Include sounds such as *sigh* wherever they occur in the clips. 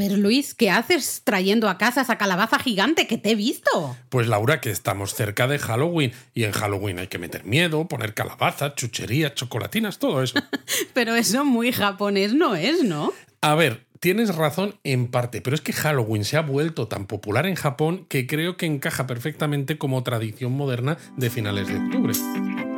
ver, Luis, ¿qué haces trayendo a casa esa calabaza gigante que te he visto? Pues Laura, que estamos cerca de Halloween y en Halloween hay que meter miedo, poner calabazas, chucherías, chocolatinas, todo eso. *laughs* pero eso muy japonés no es, ¿no? A ver, tienes razón en parte, pero es que Halloween se ha vuelto tan popular en Japón que creo que encaja perfectamente como tradición moderna de finales de octubre.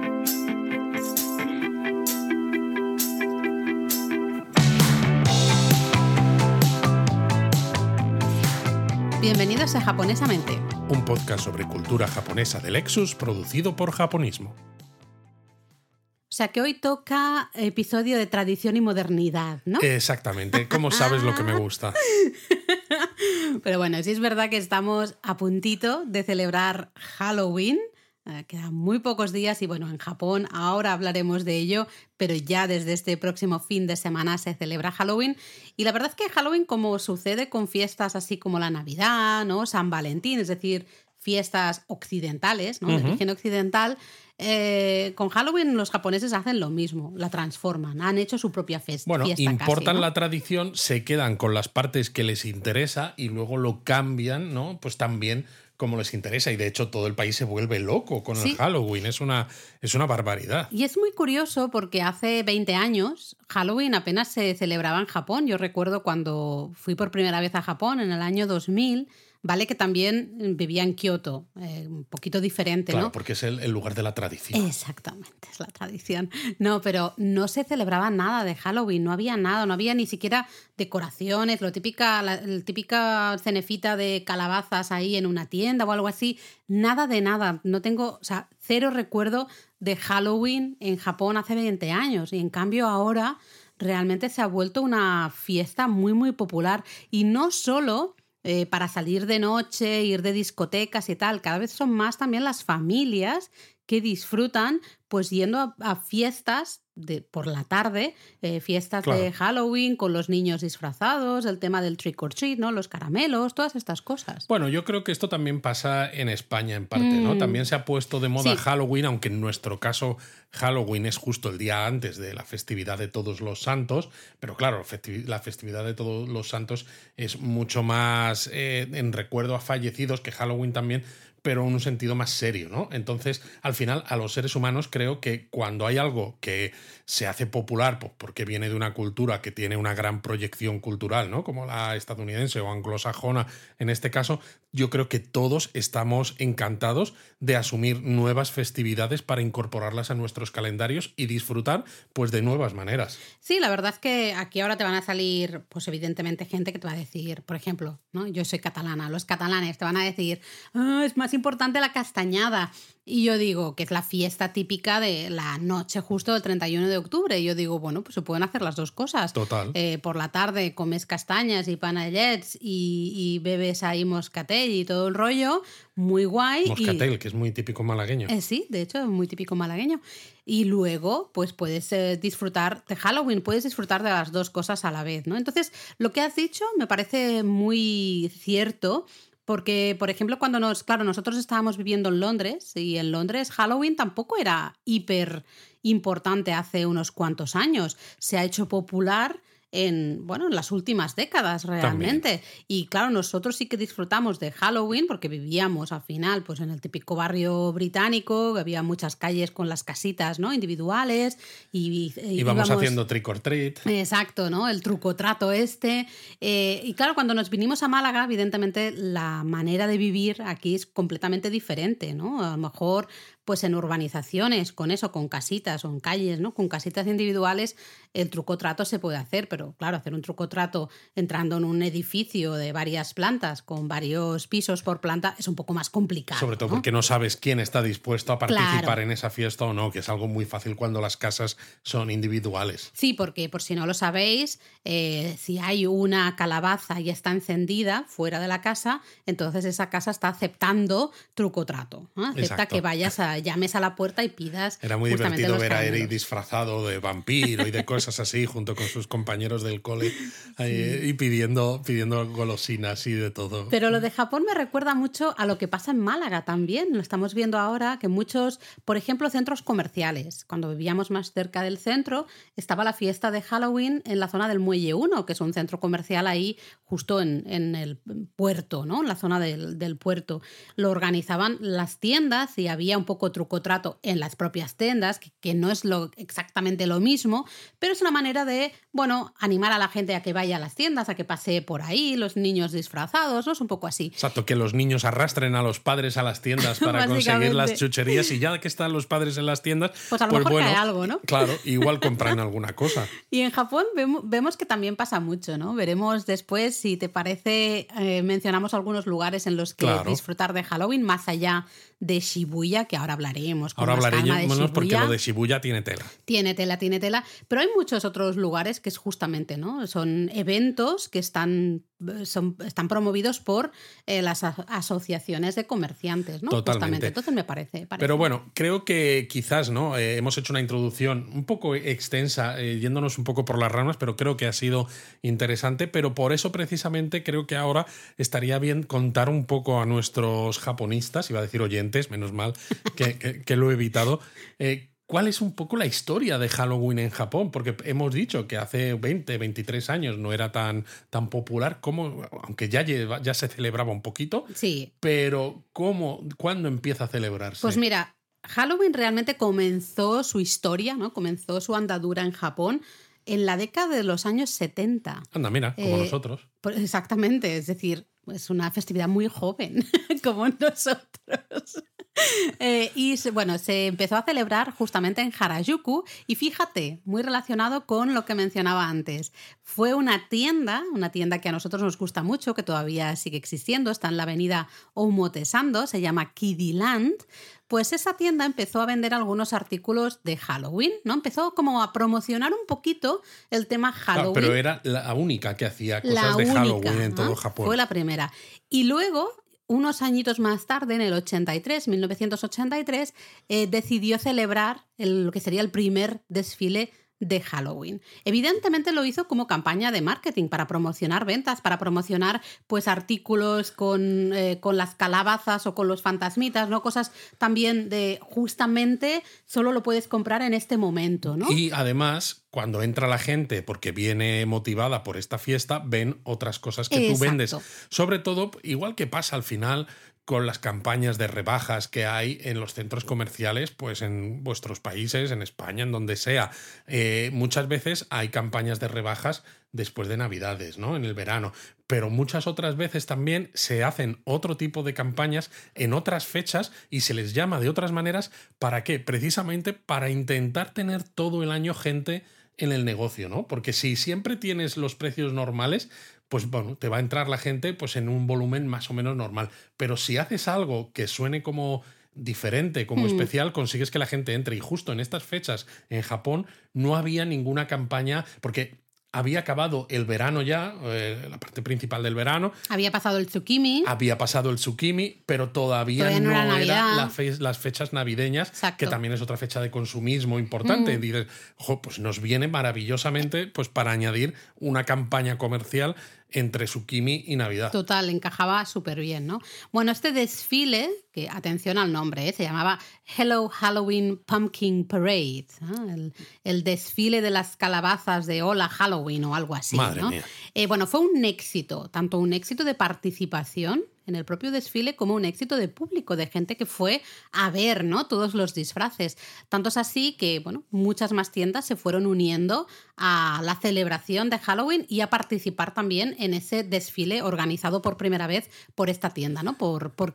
Bienvenidos a Japonesamente, un podcast sobre cultura japonesa de Lexus producido por Japonismo. O sea que hoy toca episodio de tradición y modernidad, ¿no? Exactamente, como *laughs* sabes lo que me gusta. *laughs* Pero bueno, sí es verdad que estamos a puntito de celebrar Halloween. Eh, quedan muy pocos días y bueno, en Japón ahora hablaremos de ello, pero ya desde este próximo fin de semana se celebra Halloween. Y la verdad es que Halloween, como sucede con fiestas así como la Navidad, ¿no? San Valentín, es decir, fiestas occidentales, ¿no? De origen occidental, eh, con Halloween los japoneses hacen lo mismo, la transforman, han hecho su propia fiesta. Bueno, importan casi, la tradición, se quedan con las partes que les interesa y luego lo cambian, ¿no? Pues también como les interesa y de hecho todo el país se vuelve loco con el Halloween, es una, es una barbaridad. Y es muy curioso porque hace 20 años Halloween apenas se celebraba en Japón. Yo recuerdo cuando fui por primera vez a Japón en el año 2000 Vale que también vivía en Kioto, eh, un poquito diferente, claro, porque es el, lugar de la tradición. Exactamente, es la tradición. No, pero no se celebraba nada de Halloween, no había nada, no había ni siquiera decoraciones, lo típica, la, típica cenefita de calabazas ahí en una tienda o algo así, nada de nada. No tengo, o sea, cero recuerdo de Halloween en Japón hace 20 años y en cambio ahora realmente se ha vuelto una fiesta muy, muy popular y no solo eh, para salir de noche, ir de discotecas y tal. Cada vez son más también las familias que disfrutan pues yendo a, fiestas de, por la tarde, eh, fiestas de Halloween con los niños disfrazados, el tema del trick or treat, ¿no? Los caramelos, todas estas cosas. Bueno, yo creo que esto también pasa en España en parte, ¿no? Mm. También se ha puesto de moda Halloween, aunque en nuestro caso Halloween es justo el día antes de la festividad de todos los santos, pero claro, la festividad de todos los santos es mucho más eh, en recuerdo a fallecidos que Halloween también pero en un sentido más serio, ¿no? Entonces, al final, a los seres humanos creo que cuando hay algo que se hace popular, pues porque viene de una cultura que tiene una gran proyección cultural, ¿no? Como la estadounidense o anglosajona en este caso, yo creo que todos estamos encantados de asumir nuevas festividades para incorporarlas a nuestros calendarios y disfrutar, pues, de nuevas maneras. Sí, la verdad es que aquí ahora te van a salir, pues, evidentemente, gente que te va a decir, por ejemplo, ¿no? Yo soy catalana, los catalanes te van a decir, ah, es más importante la castañada. Y yo digo que es la fiesta típica de la noche justo del 31 de octubre. Y yo digo, bueno, pues se pueden hacer las dos cosas. Total. Eh, por la tarde comes castañas y panellets y, y, bebes ahí moscatel y todo el rollo. Muy guay. Moscatel, que es muy típico malagueño. Eh, sí, de hecho, es muy típico malagueño. Y luego, pues puedes eh, disfrutar de Halloween, puedes disfrutar de las dos cosas a la vez, ¿no? Entonces, lo que has dicho me parece muy cierto porque, por ejemplo, cuando nos, claro, nosotros estábamos viviendo en Londres y en Londres Halloween tampoco era hiper importante hace unos cuantos años. Se ha hecho popular en, bueno, en las últimas décadas realmente. Y claro, nosotros sí que disfrutamos de Halloween porque vivíamos al final pues en el típico barrio británico, había muchas calles con las casitas ¿no? individuales y, íbamos, haciendo trick or treat. Exacto, ¿no? El truco trato este. Eh, y claro, cuando nos vinimos a Málaga, evidentemente la manera de vivir aquí es completamente diferente, ¿no? A lo mejor pues en urbanizaciones, con eso, con casitas o en calles, ¿no? Con casitas individuales, el truco trato se puede hacer, pero claro, hacer un truco trato entrando en un edificio de varias plantas, con varios pisos por planta, es un poco más complicado. Sobre todo porque no sabes quién está dispuesto a participar en esa fiesta o no, que es algo muy fácil cuando las casas son individuales. Sí, porque por si no lo sabéis, eh, si hay una calabaza y está encendida fuera de la casa, entonces esa casa está aceptando truco trato. Acepta que vayas a sea, llames a la puerta y pidas. Era muy divertido ver a Eric disfrazado de vampiro y de cosas así, *laughs* junto con sus compañeros del cole y pidiendo, pidiendo golosinas y de todo. Pero lo de Japón me recuerda mucho a lo que pasa en Málaga también. Lo estamos viendo ahora que muchos, por ejemplo, centros comerciales, cuando vivíamos más cerca del centro, estaba la fiesta de Halloween en la zona del Muelle 1, que es un centro comercial ahí justo en, en el puerto, ¿no? En la zona del, del puerto. Lo organizaban las tiendas y había un poco truco trato en las propias tiendas, que, no es lo, exactamente lo mismo, pero es una manera de, bueno, animar a la gente a que vaya a las tiendas, a que pase por ahí, los niños disfrazados, ¿no? Es un poco así. Exacto, que los niños arrastren a los padres a las tiendas *laughs* para conseguir las chucherías y ya que están los padres en las tiendas, pues a lo pues mejor cae algo, ¿no? Claro, igual compran *laughs* alguna cosa. Y en Japón vemos, que también pasa mucho, ¿no? Veremos después, si te parece, eh, mencionamos algunos lugares en los que disfrutar de Halloween más allá de Shibuya, que ahora hablaremos. ahora hablaremos porque lo de Shibuya tiene tela. Tiene tela, tiene tela. Pero hay muchos otros lugares que es justamente, ¿no? Son eventos que están, son, están promovidos por eh, las asociaciones de comerciantes, ¿no? Totalmente. Entonces me parece, Pero bueno, creo que quizás, ¿no? Eh, hemos hecho una introducción un poco extensa, eh, yéndonos un poco por las ramas, pero creo que ha sido interesante. Pero por eso precisamente creo que ahora estaría bien contar un poco a nuestros japonistas, iba a decir oyentes, menos mal que, lo he evitado. ¿Cuál es un poco la historia de Halloween en Japón? Porque hemos dicho que hace 20, 23 años no era tan, tan popular, como, aunque ya, ya se celebraba un poquito. Sí. Pero ¿cómo, ¿cuándo empieza a celebrarse? Pues mira, Halloween realmente comenzó su historia, ¿no? Comenzó su andadura en Japón en la década de los años 70. Anda, mira, como eh, nosotros. Pues exactamente, es decir, es una festividad muy joven, *laughs* como nosotros. *laughs* Eh, y bueno, se empezó a celebrar justamente en Harajuku y fíjate, muy relacionado con lo que mencionaba antes. Fue una tienda, una tienda que a nosotros nos gusta mucho, que todavía sigue existiendo, está en la avenida Omotesando, se llama Kidiland, pues esa tienda empezó a vender algunos artículos de Halloween, ¿no? Empezó como a promocionar un poquito el tema Halloween. pero era la única que hacía cosas de Halloween en todo Japón. Fue la primera. Y luego unos añitos más tarde, en el 83, 1983, eh, decidió celebrar lo que sería el primer desfile de Halloween. Evidentemente lo hizo como campaña de marketing para promocionar ventas, para promocionar pues artículos con, eh, con, las calabazas o con los fantasmitas, ¿no? Cosas también de justamente solo lo puedes comprar en este momento, ¿no? Y además, cuando entra la gente porque viene motivada por esta fiesta, ven otras cosas que tú vendes. Sobre todo, igual que pasa al final con las campañas de rebajas que hay en los centros comerciales, pues en vuestros países, en España, en donde sea. Eh, muchas veces hay campañas de rebajas después de Navidades, ¿no? En el verano. Pero muchas otras veces también se hacen otro tipo de campañas en otras fechas y se les llama de otras maneras. ¿Para qué? Precisamente para intentar tener todo el año gente en el negocio, ¿no? Porque si siempre tienes los precios normales, pues bueno, te va a entrar la gente pues en un volumen más o menos normal. Pero si haces algo que suene como diferente, como mm. especial, consigues que la gente entre. Y justo en estas fechas en Japón no había ninguna campaña, porque había acabado el verano ya, eh, la parte principal del verano. Había pasado el Tsukimi. Había pasado el Tsukimi, pero todavía, no, eran las fechas navideñas, que también es otra fecha de consumismo importante. Mm. Dices, pues nos viene maravillosamente pues para añadir una campaña comercial entre Sukimi y Navidad. Total, encajaba súper bien, ¿no? Bueno, este desfile, que atención al nombre, ¿eh? se llamaba Hello Halloween Pumpkin Parade, el, desfile de las calabazas de Hola Halloween o algo así. Madre ¿no? mía. Eh, bueno, fue un éxito, tanto un éxito de participación en el propio desfile como un éxito de público, de gente que fue a ver ¿no? todos los disfraces. Tanto es así que bueno, muchas más tiendas se fueron uniendo a la celebración de Halloween y a participar también en ese desfile organizado por primera vez por esta tienda, ¿no? por, por.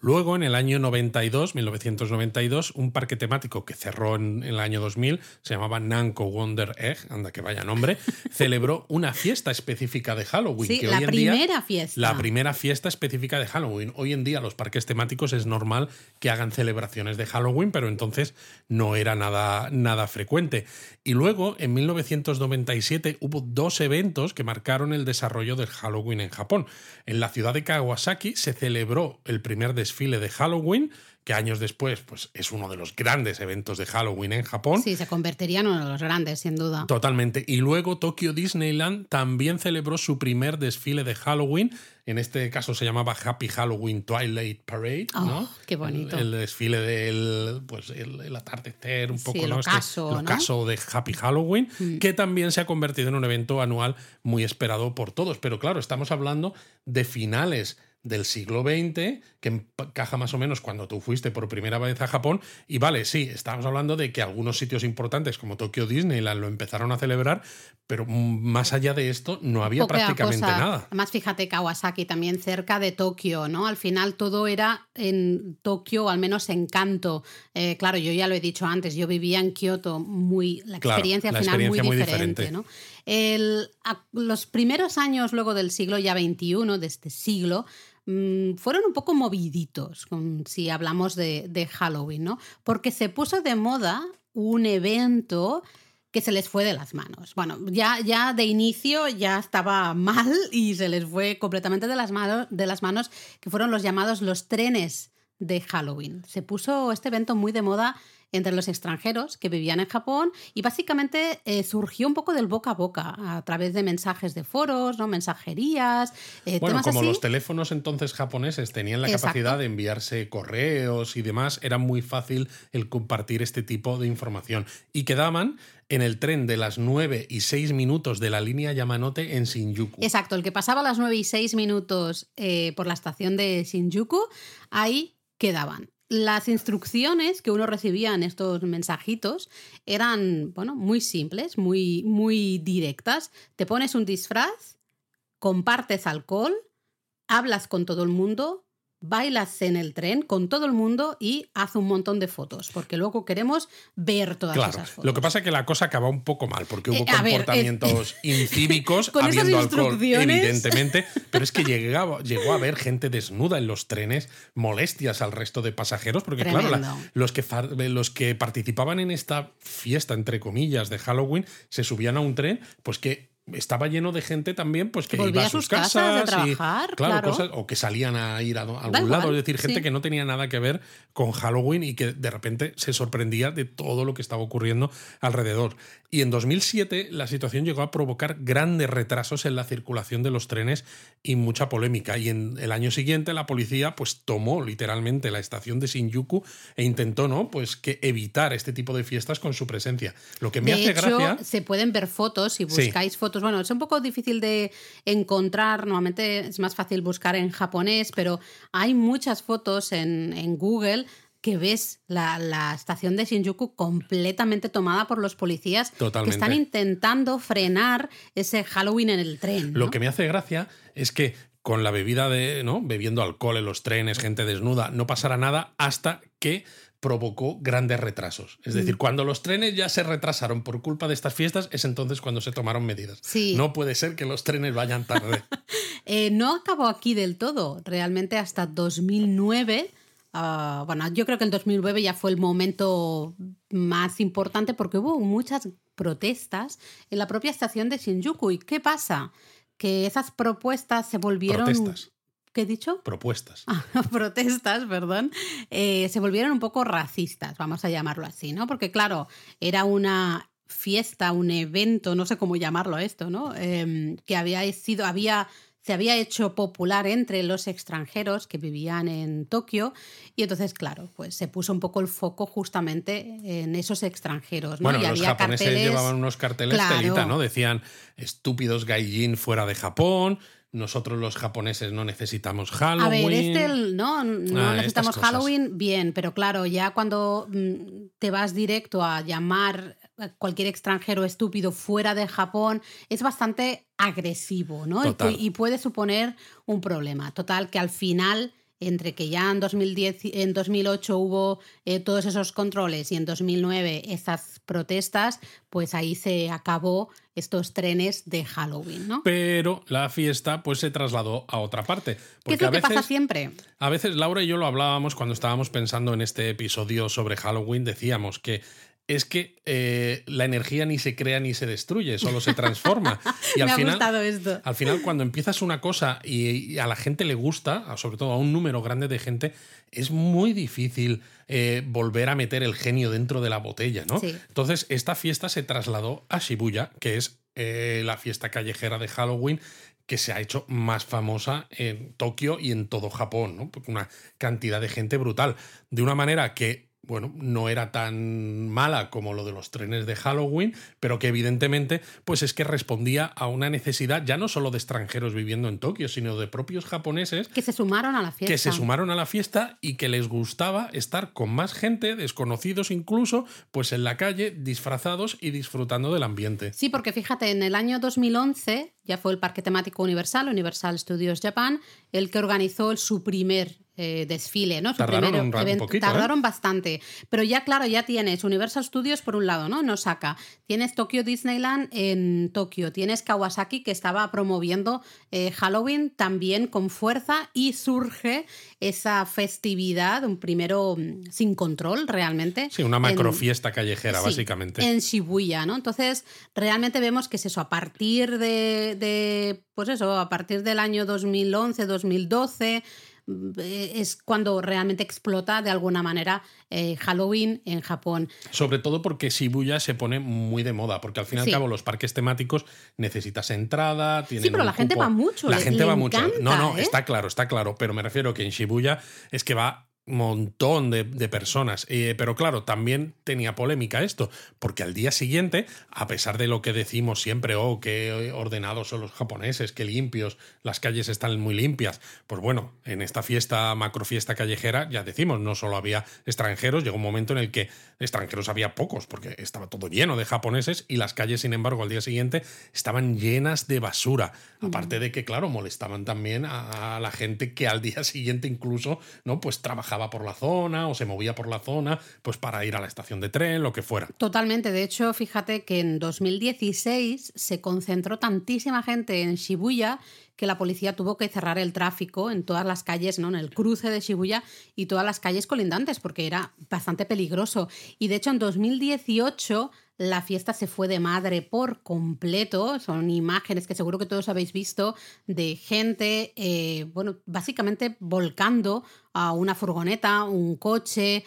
Luego, en el año 92, 1992, un parque temático que cerró en, el año 2000, se llamaba Nanko Wonder Egg, anda que vaya nombre, *laughs* celebró una fiesta específica de Halloween. Sí, la primera fiesta. La primera fiesta específica de Halloween. Hoy en día los parques temáticos es normal que hagan celebraciones de Halloween, pero entonces no era nada, nada frecuente. Y luego, en 1997, hubo dos eventos que marcaron el desarrollo del Halloween en Japón. En la ciudad de Kawasaki se celebró el primer desfile de Halloween, que años después pues, es uno de los grandes eventos de Halloween en Japón. Sí, se convertiría en uno de los grandes, sin duda. Totalmente. Y luego Tokyo Disneyland también celebró su primer desfile de Halloween. En este caso se llamaba Happy Halloween Twilight Parade. Oh, ¿no? qué bonito. El, desfile del pues, el, atardecer, un poco el ¿no? ocaso, este, ¿no? de Happy Halloween, Mm. que también se ha convertido en un evento anual muy esperado por todos. Pero claro, estamos hablando de finales del siglo XX, que encaja más o menos cuando tú fuiste por primera vez a Japón. Y vale, sí, estamos hablando de que algunos sitios importantes como Tokyo Disneyland lo empezaron a celebrar, pero más allá de esto no había Poca prácticamente cosa. nada. Además, fíjate, Kawasaki también cerca de Tokio, ¿no? Al final todo era en Tokio, o al menos en Kanto. Eh, claro, yo ya lo he dicho antes, yo vivía en Kioto, muy, la experiencia al final experiencia muy muy diferente, diferente. ¿no? El- a- los primeros años luego del siglo ya XXI, de este siglo, mm, fueron un poco moviditos, si hablamos de, de Halloween, ¿no? Porque se puso de moda un evento que se les fue de las manos. Bueno, ya, ya de inicio ya estaba *laughs* mal y se les fue completamente de las, manos, de las manos, que fueron los llamados los trenes de Halloween. Se puso este evento muy de moda entre los extranjeros que vivían en Japón y básicamente eh, surgió un poco del boca a boca a través de mensajes de foros, ¿no? mensajerías, eh, Bueno, temas como así. los teléfonos entonces japoneses tenían la Exacto. capacidad de enviarse correos y demás, era muy fácil el compartir este tipo de información. Y quedaban en el tren de las 9 y 6 minutos de la línea Yamanote en Shinjuku. Exacto, el que pasaba a las 9 y 6 minutos eh, por la estación de Shinjuku, ahí quedaban. Las instrucciones que uno recibía en estos mensajitos eran, bueno, muy simples, muy, muy directas. Te pones un disfraz, compartes alcohol, hablas con todo el mundo, bailas en el tren con todo el mundo y haz un montón de fotos, porque luego queremos ver todas Claro, esas fotos. lo que pasa es que la cosa acaba un poco mal, porque hubo Eh, ver, comportamientos *laughs* incívicos, Con esas habiendo alcohol, evidentemente, pero es que llegaba, llegó a haber gente desnuda en los trenes, molestias al resto de pasajeros, porque claro, la- los, que, los que participaban en esta fiesta, entre comillas, de Halloween, se subían a un tren, pues que estaba lleno de gente también, pues que, iba a a sus sus casas casas y- trabajar, claro. cosas- o que salían a ir a, a Da algún lado, igual, es decir, gente sí. que no tenía nada que ver con Halloween y que de repente se sorprendía de todo lo que estaba ocurriendo alrededor. Y en 2007 la situación llegó a provocar grandes retrasos en la circulación de los trenes y mucha polémica. Y en el año siguiente la policía pues tomó literalmente la estación de Shinjuku e intentó, ¿no? Pues que evitar este tipo de fiestas con su presencia. Lo que me de hace hecho, gracia se pueden ver fotos si Sí. buscáis fotos. Bueno, es un poco difícil de encontrar. Normalmente es más fácil buscar en japonés, pero hay muchas fotos en, en Google que ves la, la estación de Shinjuku completamente tomada por los policías Totalmente. que están intentando frenar ese Halloween en el tren. ¿no? Lo que me hace gracia es que con la bebida de, ¿no? Bebiendo alcohol en los trenes, gente desnuda, no pasará nada hasta que provocó grandes retrasos. Es Mm. decir, cuando los trenes ya se retrasaron por culpa de estas fiestas, es entonces cuando se tomaron medidas. Sí. No puede ser que los trenes vayan tarde. *laughs* Eh, no acabó aquí del todo. Realmente hasta 2009, ah, bueno, yo creo que el 2009 ya fue el momento más importante porque hubo muchas protestas en la propia estación de Shinjuku. ¿Y qué pasa? Que esas propuestas se volvieron... Protestas, ¿Qué he dicho? propuestas. Ah, *laughs* protestas, perdón, eh, se volvieron un poco racistas, vamos a llamarlo así, ¿no? Porque claro, era una fiesta, un evento, no sé cómo llamarlo esto, ¿no? Em, que había sido, había, se había hecho popular entre los extranjeros que vivían en Tokio y entonces, claro, pues se puso un poco el foco justamente en esos extranjeros, ¿no? Bueno, y los había japoneses carteles... llevaban unos carteles Claro. telita, ¿no? Decían estúpidos gaijin fuera de Japón, nosotros los japoneses no necesitamos Halloween. A ver, este no, no Ah, necesitamos. Halloween, bien, pero claro, ya cuando mm, te vas directo a llamar a cualquier extranjero estúpido fuera de Japón, es bastante agresivo, ¿no? Total. y puede suponer un problema. Total, que al final entre que ya en 2010 y- en 2008 hubo eh, todos esos controles y en 2009 esas protestas, pues ahí se acabó estos trenes de Halloween, ¿no? Pero la fiesta pues se trasladó a otra parte. ¿Qué es lo a que pasa siempre? a veces Laura y yo lo hablábamos cuando estábamos pensando en este episodio sobre Halloween, decíamos que es que eh, la energía ni se crea ni se destruye, solo se transforma. *laughs* Y al Me final, ha gustado esto. Al final, cuando empiezas una cosa y, a la gente le gusta, sobre todo a un número grande de gente, es muy difícil eh, volver a meter el genio dentro de la botella, ¿no? Entonces, esta fiesta se trasladó a Shibuya, que es eh, la fiesta callejera de Halloween que se ha hecho más famosa en Tokio y en todo Japón, ¿no? Una cantidad de gente brutal. De una manera que bueno, no era tan mala como lo de los trenes de Halloween, pero que evidentemente, pues es que respondía a una necesidad ya no solo de extranjeros viviendo en Tokio, sino de propios japoneses. Que se sumaron a la fiesta. Que se sumaron a la fiesta y que les gustaba estar con más gente, desconocidos incluso, pues en la calle, disfrazados y disfrutando del ambiente. Sí, porque fíjate, en el año 2011 ya fue el Parque Temático Universal, Universal Studios Japan, el que organizó su primer eh, desfile, ¿no? tardaron un tardaron bastante. Pero ya, claro, ya tienes Universal Studios por un lado, ¿no? En Osaka. Tienes Tokyo Disneyland en Tokio. Tienes Kawasaki que estaba promoviendo eh, Halloween también con fuerza y surge esa festividad, un primero mm, sin control realmente. Sí, una macrofiesta callejera, básicamente. En Shibuya, ¿no? Entonces, realmente vemos que es eso, a partir de, de pues eso, a partir del año 2011, 2012 eh, es cuando realmente explota de alguna manera eh, Halloween en Japón. Sobre todo porque Shibuya se pone muy de moda, porque al fin y al cabo los parques temáticos necesitas entrada, tienen Sí, pero la gente va mucho. La gente va mucho. No, no, ¿eh? está claro, está claro, pero me refiero que en Shibuya es que va montón de, personas. Eh, pero claro, también tenía polémica esto, porque al día siguiente, a pesar de lo que decimos siempre, oh, qué ordenados son los japoneses, qué limpios, las calles están muy limpias, pues bueno, en esta fiesta, macrofiesta callejera, ya decimos, no solo había extranjeros, llegó un momento en el que extranjeros había pocos, porque estaba todo lleno de japoneses y las calles, sin embargo, al día siguiente estaban llenas de basura. Aparte de que, claro, molestaban también a, a la gente que al día siguiente incluso, ¿no? Pues trabajaba por la zona o se movía por la zona pues para ir a la estación de tren, lo que fuera. Totalmente. De hecho, fíjate que en 2016 se concentró tantísima gente en Shibuya que la policía tuvo que cerrar el tráfico en todas las calles, ¿no? En el cruce de Shibuya y todas las calles colindantes, porque era bastante peligroso. Y de hecho, en 2018 la fiesta se fue de madre por completo. Son imágenes que seguro que todos habéis visto de gente, eh, bueno, básicamente volcando a una furgoneta, un coche,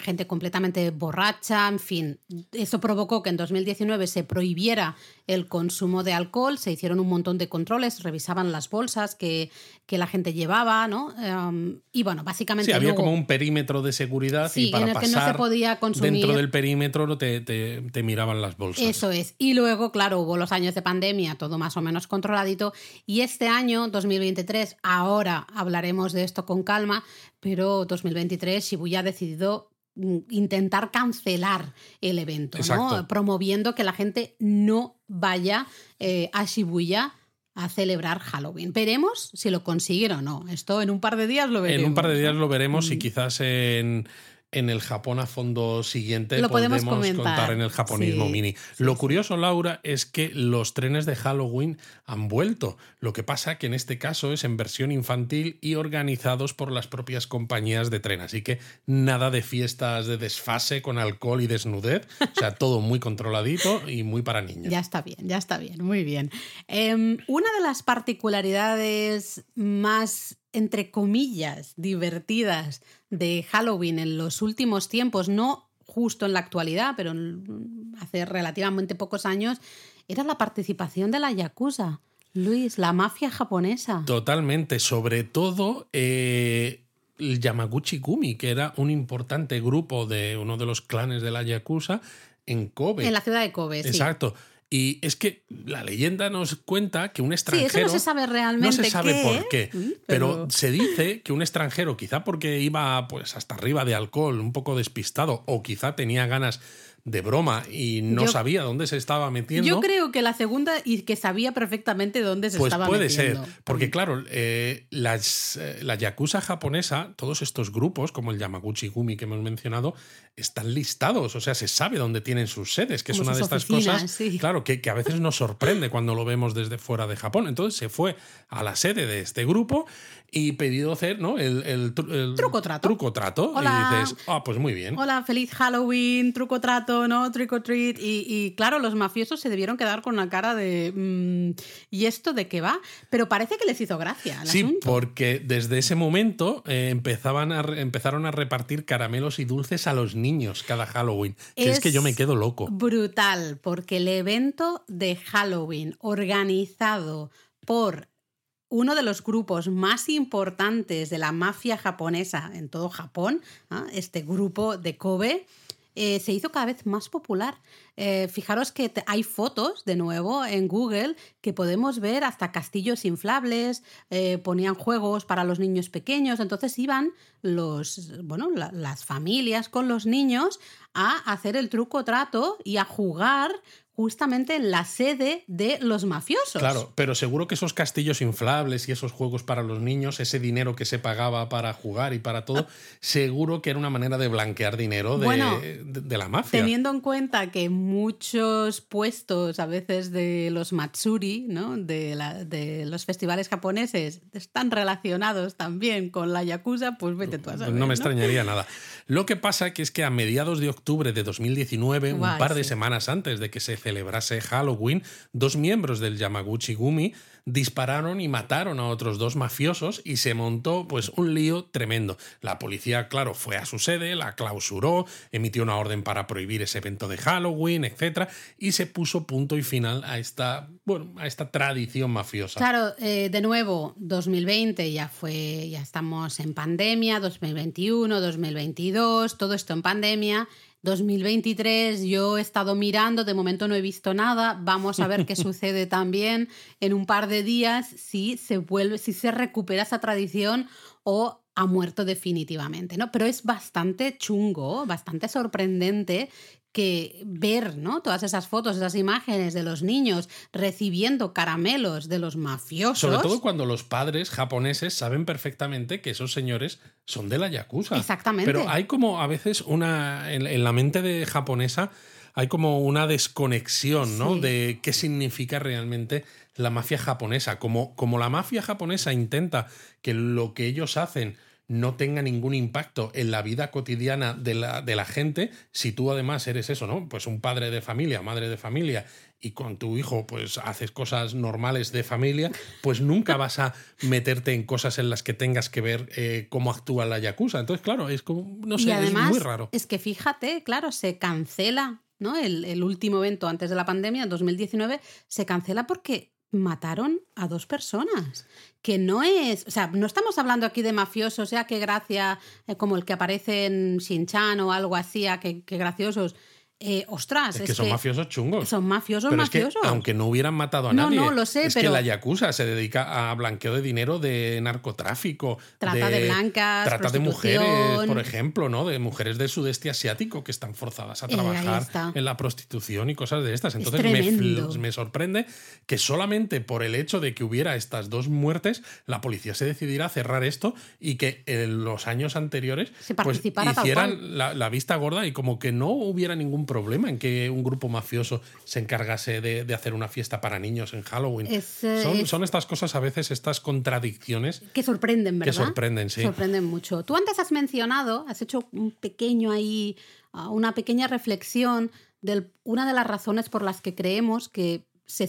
gente completamente borracha, en fin. Eso provocó que en 2019 se prohibiera el consumo de alcohol, se hicieron un montón de controles, revisaban las bolsas que, que la gente llevaba, ¿no? Em, y bueno, básicamente... Sí, había como un perímetro de seguridad y para en el pasar que no se podía consumir... dentro del perímetro te, te, te, miraban las bolsas. Eso es. Y luego, claro, hubo los años de pandemia, todo más o menos controladito, y este año, 2023, ahora hablaremos de esto con calma, pero 2023 Shibuya ha decidido mm, intentar cancelar el evento, ¿no? promoviendo que la gente no vaya eh, a Shibuya a celebrar Halloween. Veremos si lo consiguen o no. Esto en un par de días lo veremos. En un par de días lo veremos y mm. quizás en en el Japón a fondo siguiente Lo podemos, contar en el japonismo mini. Lo curioso, Laura, es que los trenes de Halloween han vuelto. Lo que pasa que en este caso es en versión infantil y organizados por las propias compañías de tren. Así que nada de fiestas de desfase con alcohol y desnudez. O sea, todo muy controladito y muy para niños. Ya está bien, ya está bien, muy bien. Em, una de las particularidades más entre comillas, divertidas de Halloween en los últimos tiempos, no justo en la actualidad, pero hace relativamente pocos años, era la participación de la Yakuza. Luis, la mafia japonesa. Totalmente, sobre todo eh, el Yamaguchi Gumi, que era un importante grupo de uno de los clanes de la Yakuza en Kobe. En la ciudad de Kobe, Exacto. Y es que la leyenda nos cuenta que un extranjero. Sí, eso no se sabe realmente. No se sabe por qué. Mm, pero... se dice que un extranjero, quizá porque iba pues hasta arriba de alcohol, un poco despistado, o quizá tenía ganas de broma y no sabía dónde se estaba metiendo. Yo creo que la segunda y que sabía perfectamente dónde se pues estaba puede metiendo. ser, porque claro, eh, las, eh, la yakuza japonesa, todos estos grupos, como el Yamaguchi Gumi que hemos mencionado, están listados, o sea, se sabe dónde tienen sus sedes, que es una de estas cosas, claro, que, que a veces nos sorprende *laughs* cuando lo vemos desde fuera de Japón. Entonces se fue a la sede de este grupo y pedido hacer ¿no? el, truco trato. Truco trato. Y dices, ah, pues muy bien. Hola, feliz Halloween, truco trato ¿no? Trick or treat. Y, claro, los mafiosos se debieron quedar con una cara de. Mm, ¿Y esto de qué va? Pero parece que les hizo gracia. El sí, porque desde ese momento eh, empezaban a, empezaron a repartir caramelos y dulces a los niños cada Halloween. Que es, que yo me quedo loco. Brutal, porque el evento de Halloween organizado por uno de los grupos más importantes de la mafia japonesa en todo Japón, este grupo de Kobe, eh, se hizo cada vez más popular. Eh, fijaros que hay fotos, de nuevo, en Google, que podemos ver hasta castillos inflables, eh, ponían juegos para los niños pequeños, entonces iban los, bueno, las familias con los niños a hacer el truco trato y a jugar justamente en la sede de los mafiosos. Claro, pero seguro que esos castillos inflables y esos juegos para los niños, ese dinero que se pagaba para jugar y para todo, seguro que era una manera de blanquear dinero de, de, la mafia. Teniendo en cuenta que muchos puestos a veces de los Matsuri, ¿no? de, la, de los festivales japoneses, están relacionados también con la Yakuza, pues vete tú a saber. No me extrañaría *laughs* nada. Lo que pasa que es que a mediados de octubre de 2019, un par de semanas antes de que se celebrase Halloween, dos miembros del Yamaguchi Gumi dispararon y mataron a otros dos mafiosos y se montó pues un lío tremendo. La policía, claro, fue a su sede, la clausuró, emitió una orden para prohibir ese evento de Halloween, etc. y se puso punto y final a esta, bueno, a esta tradición mafiosa. Claro, eh, de nuevo, 2020 ya fue, ya estamos en pandemia, 2021, 2022, todo esto en pandemia 2023 yo he estado mirando, de momento no he visto nada, vamos a ver qué *laughs* sucede también en un par de días si se vuelve, si se recupera esa tradición o ha muerto definitivamente, ¿no? Pero es bastante chungo, bastante sorprendente que ver ¿no? todas esas fotos, esas imágenes de los niños recibiendo caramelos de los mafiosos. Sobre todo cuando los padres japoneses saben perfectamente que esos señores son de la Yakuza. Exactamente. Pero hay como a veces una. En, la mente de japonesa hay como una desconexión, ¿no? De qué significa realmente la mafia japonesa. Como, como la mafia japonesa intenta que lo que ellos hacen no tenga ningún impacto en la vida cotidiana de la, de la, gente, si tú además eres eso, ¿no? Pues un padre de familia, madre de familia, y con tu hijo pues haces cosas normales de familia, pues nunca vas a meterte en cosas en las que tengas que ver eh, cómo actúa la Yakuza. Entonces, claro, es como, no sé, es muy raro. Es que fíjate, claro, se cancela, ¿no? El, el último evento antes de la pandemia, en 2019, se cancela porque mataron a dos personas. Que no es. O sea, no estamos hablando aquí de mafiosos, ya que gracia, eh, como el que aparece en Shin-Chan o algo así, a que, que graciosos. Eh, ostras, es, que son mafiosos chungos. Son mafiosos, mafiosos. aunque no hubieran matado a nadie. No, lo sé, es que la Yakuza se dedica a blanqueo de dinero de narcotráfico. Trata de, blancas. Trata de mujeres, por ejemplo, ¿no? De mujeres del sudeste asiático que están forzadas a eh, trabajar en la prostitución y cosas de estas. Entonces me, me, sorprende que solamente por el hecho de que hubiera estas dos muertes, la policía se decidiera a cerrar esto y que en los años anteriores pues, hicieran la, la vista gorda y como que no hubiera ningún problema en que un grupo mafioso se encargase de, hacer una fiesta para niños en Halloween. Eh, son, estas cosas a veces, estas contradicciones. Que sorprenden, ¿verdad? Que sorprenden, sí. Sorprenden mucho. Tú antes has mencionado, has hecho un pequeño ahí, ah, una pequeña reflexión de una de las razones por las que creemos que se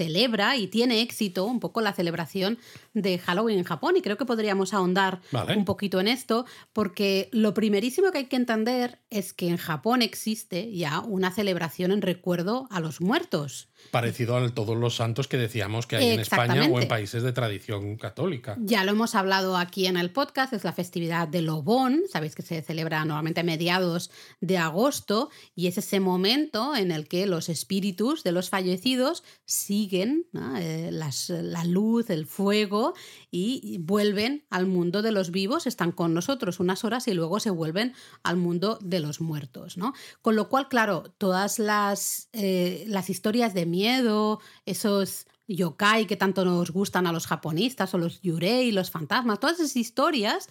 celebra y tiene éxito un poco la celebración de Halloween en Japón y creo que podríamos ahondar un poquito en esto porque lo primerísimo que hay que entender es que en Japón existe ya una celebración en recuerdo a los muertos. Parecido a todos los santos que decíamos que hay en España o en países de tradición católica. Ya lo hemos hablado aquí en el podcast, es la festividad de Lobón, sabéis que se celebra normalmente a mediados de agosto y es ese momento en el que los espíritus de los fallecidos siguen eh, la luz, el fuego y vuelven al mundo de los vivos, están con nosotros unas horas y luego se vuelven al mundo de los muertos. ¿no? Con lo cual, claro, todas las, eh, las historias de miedo, esos yokai que tanto nos gustan a los japonistas, o los yurei, los fantasmas, todas esas historias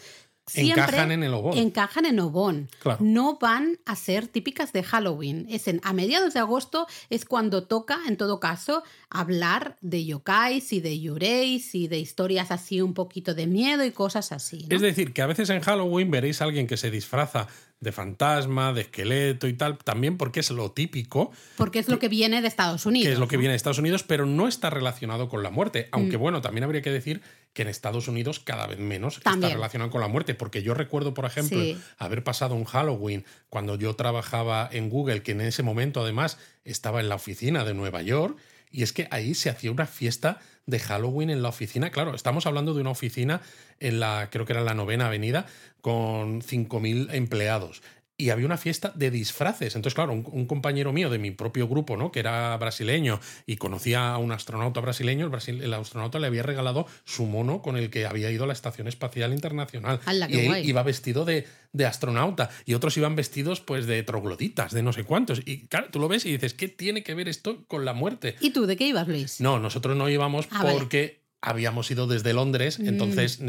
encajan en el Obon. Encajan en Obon. No van a ser típicas de Halloween. Es en, a mediados de agosto es cuando toca, en todo caso, hablar de yokais y de yureis y de historias así un poquito de miedo y cosas así. Es decir, que a veces en Halloween veréis a alguien que se disfraza de fantasma, de esqueleto y tal, también porque es lo típico. Porque es lo que viene de Estados Unidos. Que es lo que viene de Estados Unidos, pero no está relacionado con la muerte. Aunque mm. bueno, también habría que decir que en Estados Unidos cada vez menos está relacionado con la muerte. Porque yo recuerdo, por ejemplo, haber pasado un Halloween cuando yo trabajaba en Google, que en ese momento además estaba en la oficina de Nueva York, y es que ahí se hacía una fiesta de Halloween en la oficina. Claro, estamos hablando de una oficina en la, creo que era la novena avenida, con 5.000 empleados y había una fiesta de disfraces. Entonces, claro, un, compañero mío de mi propio grupo, ¿no? Que era brasileño y conocía a un astronauta brasileño, el, el astronauta le había regalado su mono con el que había ido a la Estación Espacial Internacional. y él iba vestido de, de, astronauta. Y otros iban vestidos, pues, de trogloditas, de no sé cuántos. Y claro, tú lo ves y dices, ¿qué tiene que ver esto con la muerte? ¿Y tú de qué ibas, Luis? No, nosotros no íbamos ah, porque habíamos ido desde Londres, mm. entonces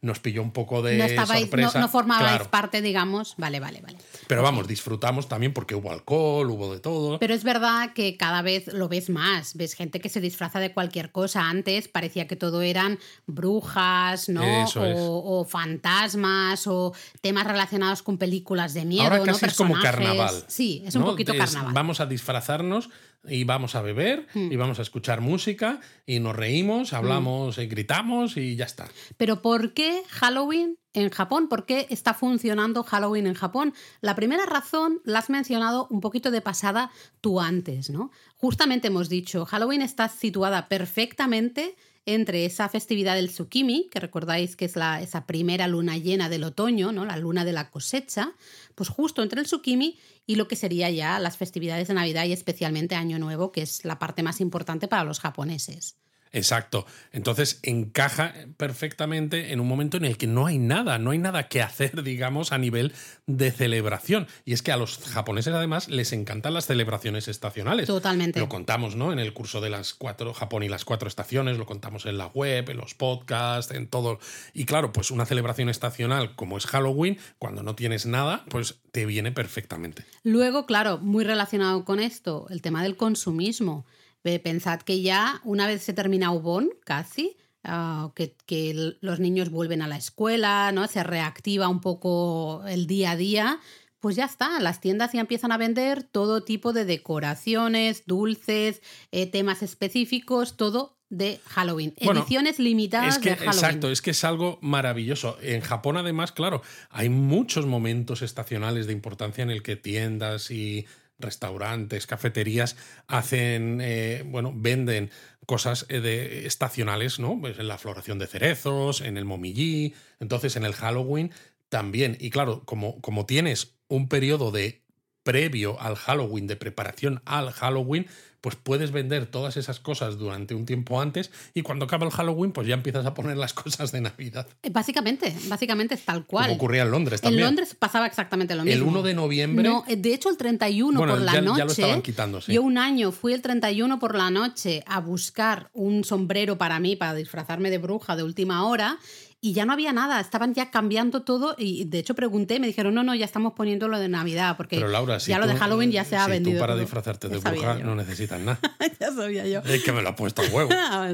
nos pilló un poco de no sorpresa. No, formabais parte, digamos. Vale, vale, vale. Pero vamos, disfrutamos también porque hubo alcohol, hubo de todo. Pero es verdad que cada vez lo ves más. Ves gente que se disfraza de cualquier cosa. Antes parecía que todo eran brujas, ¿no? O, fantasmas o temas relacionados con películas de miedo. Ahora casi es como carnaval. Sí, es un poquito carnaval. Vamos a disfrazarnos y vamos a beber y hmm. vamos a escuchar música y nos reímos, hablamos y gritamos y ya está. Pero ¿por qué Halloween en Japón? ¿Por qué está funcionando Halloween en Japón? La primera razón la has mencionado un poquito de pasada tú antes, ¿no? Justamente hemos dicho, Halloween está situada perfectamente entre esa festividad del Tsukimi, que recordáis que es la, esa primera luna llena del otoño, ¿no? la luna de la cosecha, pues justo entre el Tsukimi y lo que sería ya las festividades de Navidad y especialmente Año Nuevo, que es la parte más importante para los japoneses. Exacto. Entonces encaja perfectamente en un momento en el que no hay nada, no hay nada que hacer, *laughs* digamos, a nivel de celebración. Y es que a los japoneses además les encantan las celebraciones estacionales. Totalmente. Lo contamos, ¿no? En el curso de las cuatro, Japón y las cuatro estaciones, lo contamos en la web, en los podcasts, en todo. Y claro, pues una celebración estacional como es Halloween, cuando no tienes nada, pues te viene perfectamente. Luego, claro, muy relacionado con esto, el tema del consumismo. Pensad que ya una vez se termina Ubon, casi, ah, que, que, los niños vuelven a la escuela, ¿no? Se reactiva un poco el día a día. Pues ya está, las tiendas ya empiezan a vender todo tipo de decoraciones, dulces, eh, temas específicos, todo de Halloween. Ediciones limitadas de Halloween. Exacto, es que es algo maravilloso. En Japón, además, claro, hay muchos momentos estacionales de importancia en el que tiendas y restaurantes, cafeterías hacen, eh, bueno, venden cosas eh, de, estacionales, ¿no? Pues en la floración de cerezos, en el momillí, entonces en el Halloween también. Y claro, como, como tienes un periodo de previo al Halloween, de preparación al Halloween, pues puedes vender todas esas cosas durante un tiempo antes y cuando acaba el Halloween, pues ya empiezas a poner las *laughs* cosas de Navidad. Eh, básicamente, básicamente es tal cual. Como ocurría en Londres también. En Londres pasaba exactamente lo mismo. El 1 de noviembre. No, eh, de hecho, el 31 por la noche. Ya lo estaban quitando, Yo un año fui el 31 por la noche a buscar un sombrero para mí, para disfrazarme de bruja de última hora y ya no había nada, estaban ya cambiando todo y de hecho pregunté, me dijeron, no, no, ya estamos poniendo lo de Navidad, porque ya lo de Halloween ya se ha vendido. Tú para disfrazarte de bruja no necesitas nada. *laughs* ya sabía yo. Es que me lo ha puesto a huevo. *laughs* Ah,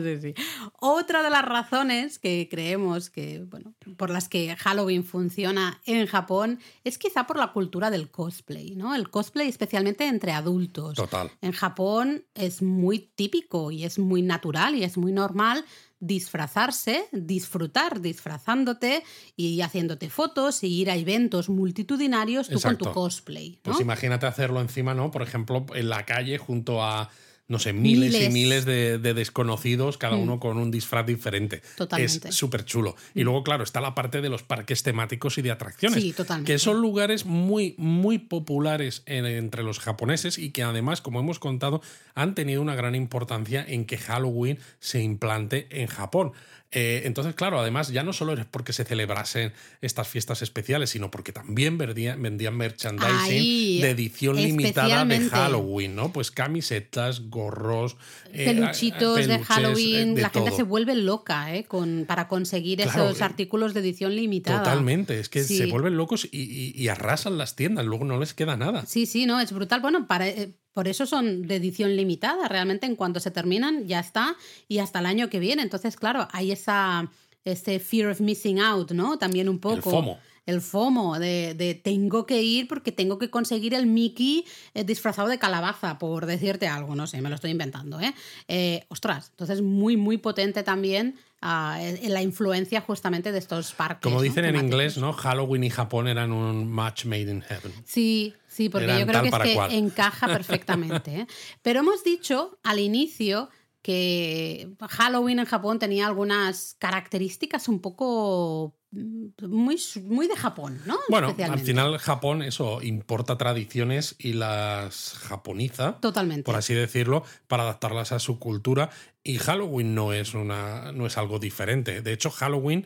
Otra de las razones que creemos que, bueno, por las que Halloween funciona en Japón es quizá por la cultura del cosplay, ¿no? El cosplay especialmente entre adultos. Total. En Japón es muy típico y es muy natural y es muy normal disfrazarse, disfrutar disfrazándote y haciéndote fotos y ir a eventos multitudinarios tú con tu cosplay. Pues imagínate hacerlo encima, ¿no? Por ejemplo, en la calle junto a no sé, miles, y miles de, desconocidos, cada mm. uno con un disfraz diferente. Totalmente. Es súper chulo. Y luego, claro, está la parte de los parques temáticos y de atracciones. Sí, totalmente. Que son lugares muy, muy populares entre los japoneses y que además, como hemos contado, han tenido una gran importancia en que Halloween se implante en Japón. Eh, entonces, claro, además ya no solo es porque se celebrasen estas fiestas especiales, sino porque también vendían, vendían merchandising de edición limitada de Halloween, ¿no? Pues camisetas, gorros, eh, peluchitos de Halloween. la gente se vuelve loca ¿eh? Con, para conseguir esos artículos de edición limitada. Totalmente, es que se vuelven locos y, arrasan las tiendas, luego no les queda nada. Sí, sí, no, es brutal. Bueno, para por eso son de edición limitada. Realmente en cuanto se terminan ya está y hasta el año que viene. Entonces, claro, hay esa ese fear of missing out, ¿no? También un poco. El FOMO. el FOMO de, tengo que ir porque tengo que conseguir el Mickey eh, disfrazado de calabaza, por decirte algo, no sé, me lo estoy inventando, ¿eh? eh ostras, entonces muy, muy potente también en la influencia justamente de estos parques. Como dicen en inglés, ¿no? Halloween y Japón eran un match made in heaven. Sí, sí, porque yo creo que, es que encaja *laughs* perfectamente. ¿eh? Pero hemos dicho al inicio que Halloween en Japón tenía algunas características un poco mm, muy, muy de Japón, ¿no? Bueno, al final Japón eso importa tradiciones y las japoniza, totalmente, por así decirlo, para adaptarlas a su cultura. Y Halloween no es una, no es algo diferente. De hecho, Halloween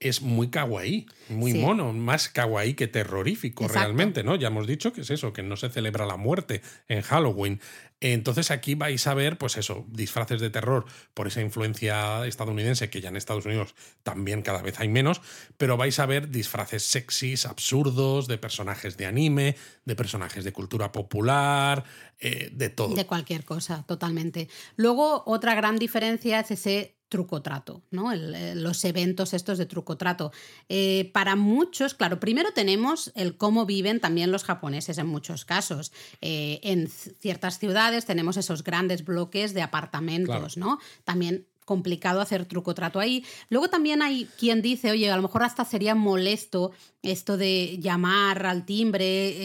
es muy kawaii, muy mono, más kawaii que terrorífico realmente, ¿no? Ya hemos dicho que es eso, que no se celebra la muerte en Halloween. Entonces aquí vais a ver, pues eso, disfraces de terror por esa influencia estadounidense, que ya en Estados Unidos también cada vez hay menos, pero vais a ver disfraces sexys, absurdos, de personajes de anime, de personajes de cultura popular, eh, de todo. De cualquier cosa, totalmente. Luego, otra gran diferencia es ese truco-trato, ¿no? Eh, los eventos estos de truco-trato. Eh, para muchos, claro, primero tenemos el cómo viven también los japoneses en muchos casos. Eh, en ciertas ciudades tenemos esos grandes bloques de apartamentos, ¿no? También complicado hacer truco trato ahí. Luego también hay quien dice, oye, a lo mejor hasta sería molesto esto de llamar al timbre.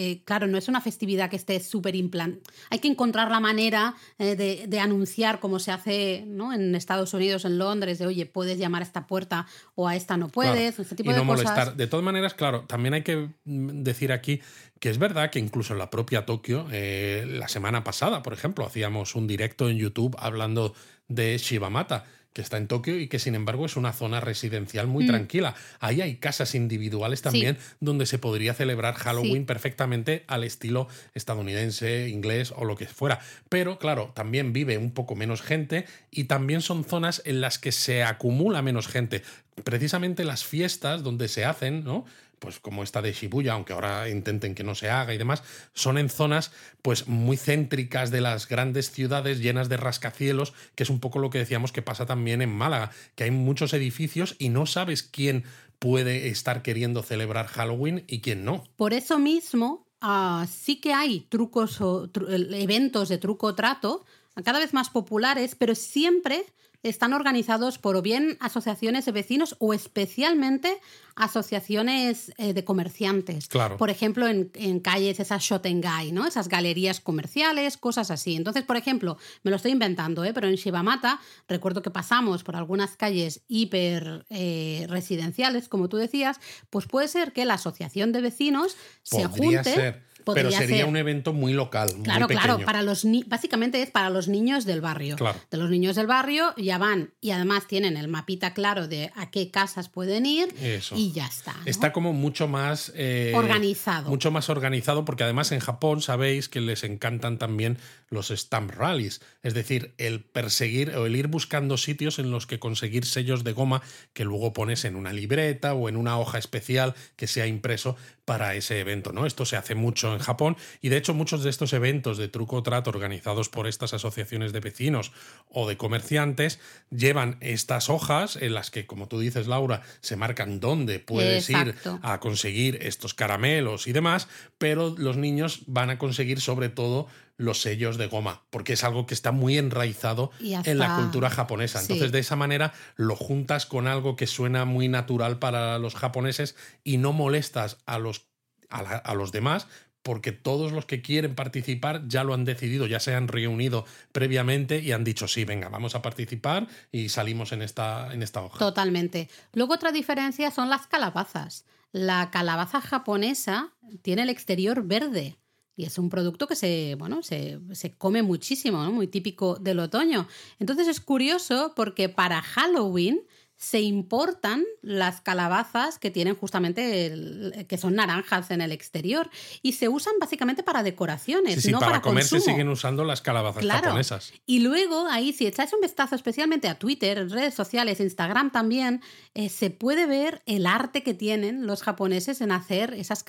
Eh, claro, no es una festividad que esté súper implantada. Hay que encontrar la manera eh, de, anunciar como se hace ¿no? en Estados Unidos, en Londres, de, oye, puedes llamar a esta puerta o a esta no puedes. Este tipo y no de molestar. De todas maneras, claro, también hay que mm, decir aquí que es verdad que incluso en la propia Tokio, eh, la semana pasada, por ejemplo, hacíamos un directo en YouTube hablando de Shibamata que está en Tokio y que sin embargo es una zona residencial muy mm. tranquila. Ahí hay casas individuales también donde se podría celebrar Halloween perfectamente al estilo estadounidense, inglés o lo que fuera. Pero claro, también vive un poco menos gente y también son zonas en las que se acumula menos gente. Precisamente las fiestas donde se hacen, ¿no? Pues como esta de Shibuya, aunque ahora intenten que no se haga y demás, son en zonas pues muy céntricas de las grandes ciudades llenas de rascacielos, que es un poco lo que decíamos que pasa también en Málaga, que hay muchos edificios y no sabes quién puede estar queriendo celebrar Halloween y quién no. Por eso mismo, ah, sí que hay trucos o eventos de truco trato cada vez más populares, pero siempre están organizados por o bien asociaciones de vecinos o especialmente asociaciones eh, de comerciantes. Claro. Por ejemplo, en, calles, esas Shotengai, ¿no? Esas galerías comerciales, cosas así. Entonces, por ejemplo, me lo estoy inventando, ¿eh? pero en Shibamata recuerdo que pasamos por algunas calles hiper eh, residenciales, como tú decías, pues puede ser que la asociación de vecinos se junte. Pero sería un evento muy local. Claro, muy claro. Para los básicamente es para los niños del barrio. Claro. De los niños del barrio ya van y además tienen el mapita claro de a qué casas pueden ir y ya está. Está como mucho más eh, organizado. Mucho más organizado porque además en Japón sabéis que les encantan también los stamp rallies. Es decir, el perseguir o el ir buscando sitios en los que conseguir sellos de goma que luego pones en una libreta o en una hoja especial que sea impreso para ese evento. ¿no? Esto se hace mucho en Japón y de hecho muchos de estos eventos de truco o trato organizados por estas asociaciones de vecinos o de comerciantes llevan estas hojas en las que, como tú dices, Laura, se marcan dónde puedes ir a conseguir estos caramelos y demás, pero los niños van a conseguir sobre todo los sellos de goma, porque es algo que está muy enraizado en la cultura japonesa. Entonces, de esa manera lo juntas con algo que suena muy natural para los japoneses y no molestas a los, a, los demás, porque todos los que quieren participar ya lo han decidido, ya se han reunido previamente y han dicho, sí, venga, vamos a participar y salimos en esta, en esta hoja. Totalmente. Luego otra diferencia son las calabazas. La calabaza japonesa tiene el exterior verde y es un producto que se, bueno, se, come muchísimo, ¿no? muy típico del otoño. Entonces es curioso porque para Halloween se importan las calabazas que tienen justamente que son naranjas en el exterior y se usan básicamente para decoraciones, sí, no para, para comer se siguen usando las calabazas japonesas. Y luego ahí si echáis un vistazo especialmente a Twitter, en redes sociales, Instagram también, eh, se puede ver el arte que tienen los japoneses en hacer esas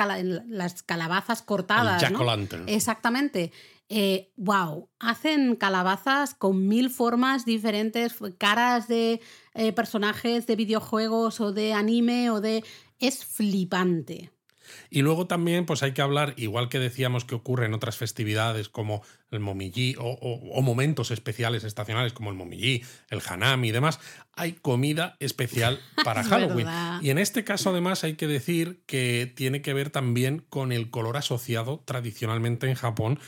las calabazas cortadas. El Jack Lantern. Exactamente. Wow, eh, hacen calabazas con mil formas diferentes, caras de eh, personajes de videojuegos o de anime o de... Es flipante. Y luego también pues hay que hablar, igual que decíamos que ocurre en otras festividades como el Momiji o, momentos especiales estacionales como el Momiji, el Hanami y demás, hay comida especial *laughs* para Halloween. Y en este caso además hay que decir que tiene que ver también con el color asociado tradicionalmente en Japón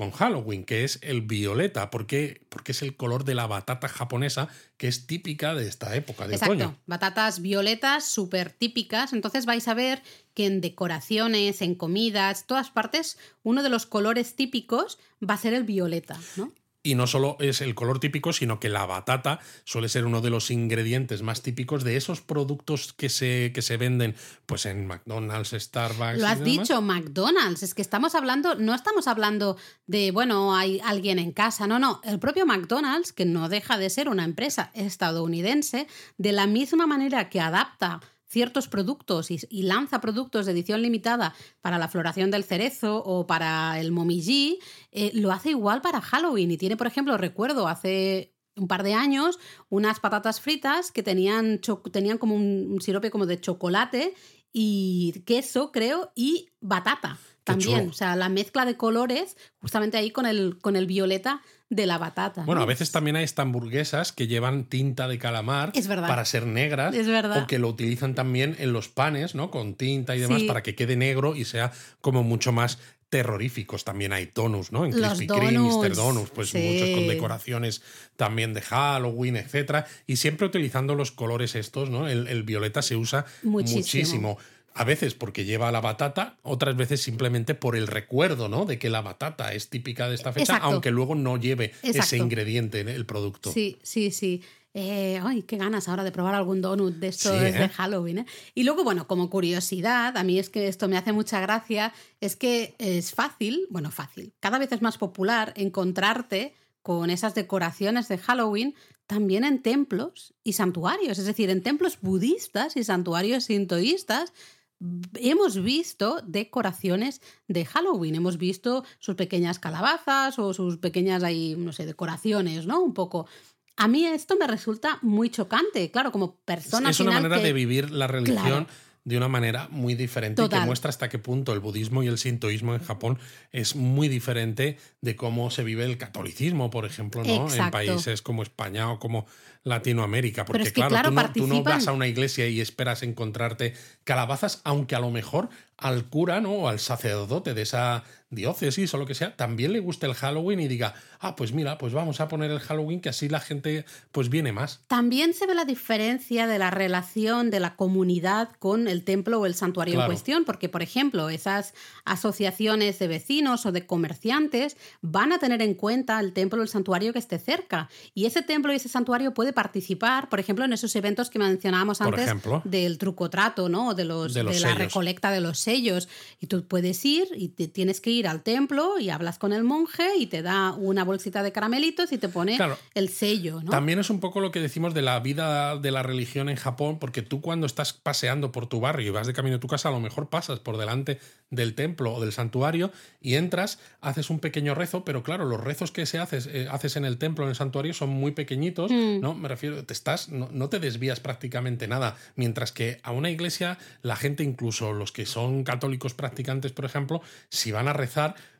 con Halloween, que es el violeta, porque, porque es el color de la batata japonesa que es típica de esta época de Exacto. Batatas violetas súper típicas. Entonces vais a ver que en decoraciones, en comidas, todas partes, uno de los colores típicos va a ser el violeta, ¿no? Y no solo es el color típico, sino que la batata suele ser uno de los ingredientes más típicos de esos productos que se, que se venden pues en McDonald's, Starbucks. Lo has dicho, McDonald's. Es que estamos hablando, no estamos hablando de, bueno, hay alguien en casa. No, no. El propio McDonald's, que no deja de ser una empresa estadounidense, de la misma manera que adapta ciertos productos y, lanza productos de edición limitada para la floración del cerezo o para el momiji, eh, lo hace igual para Halloween. Y tiene, por ejemplo, recuerdo hace un par de años unas patatas fritas que tenían, tenían como un, sirope como de chocolate y queso, creo, y batata también. O sea, la mezcla de colores, justamente ahí con el, con el violeta de la batata. Bueno, a veces también hay estas hamburguesas que llevan tinta de calamar para ser negras. Es verdad. O que lo utilizan también en los panes, ¿no? Con tinta y demás para que quede negro y sea como mucho más terroríficos. También hay tonus, ¿no? En Krispy Kreme, Mr. Donuts, pues muchos con decoraciones también de Halloween, etcétera. Y siempre utilizando los colores estos, ¿no? El, violeta se usa muchísimo a veces porque lleva la batata, otras veces simplemente por el recuerdo, ¿no? De que la batata es típica de esta fecha, aunque luego no lleve ese ingrediente en el producto. Sí, sí, sí. Eh, ay, qué ganas ahora de probar algún donut de estos de ¿eh? Halloween. ¿eh? Y luego, bueno, como curiosidad, a mí es que esto me hace mucha gracia, es que es fácil, bueno, fácil, cada vez es más popular encontrarte con esas decoraciones de Halloween también en templos y santuarios, es decir, en templos budistas y santuarios sintoístas hemos visto decoraciones de Halloween, hemos visto sus pequeñas calabazas o sus pequeñas ahí, no sé, decoraciones, ¿no? Un poco. A mí esto me resulta muy chocante, claro, como persona. Es una manera de vivir la religión de una manera muy diferente y que muestra hasta qué punto el budismo y el sintoísmo en Japón es muy diferente de cómo se vive el catolicismo, por ejemplo, ¿no? en países como España o como Latinoamérica. Porque claro, tú, no, vas a una iglesia y esperas encontrarte calabazas, aunque a lo mejor al cura ¿no? o al sacerdote de esa diócesis o lo que sea, también le guste el Halloween y diga, ah, pues mira, pues vamos a poner el Halloween que así la gente pues viene más. También se ve la diferencia de la relación de la comunidad con el templo o el santuario en cuestión, porque por ejemplo, esas asociaciones de vecinos o de comerciantes van a tener en cuenta el templo o el santuario que esté cerca. Y ese templo y ese santuario puede participar, por ejemplo, en esos eventos que mencionábamos antes del truco trato, ¿no? De los de, la recolecta de los sellos. Y tú puedes ir y te tienes que ir al templo y hablas con el monje y te da una bolsita de caramelitos y te pone el sello. ¿no? También es un poco lo que decimos de la vida de la religión en Japón, porque tú cuando estás paseando por tu barrio y vas de camino a tu casa, a lo mejor pasas por delante del templo o del santuario y entras, haces un pequeño rezo, pero claro, los rezos que se haces, eh, haces en el templo, en el santuario, son muy pequeñitos, mm. ¿no? Me refiero, te estás, no, no te desvías prácticamente nada, mientras que a una iglesia, la gente, incluso los que son católicos practicantes, por ejemplo, si van a rezar,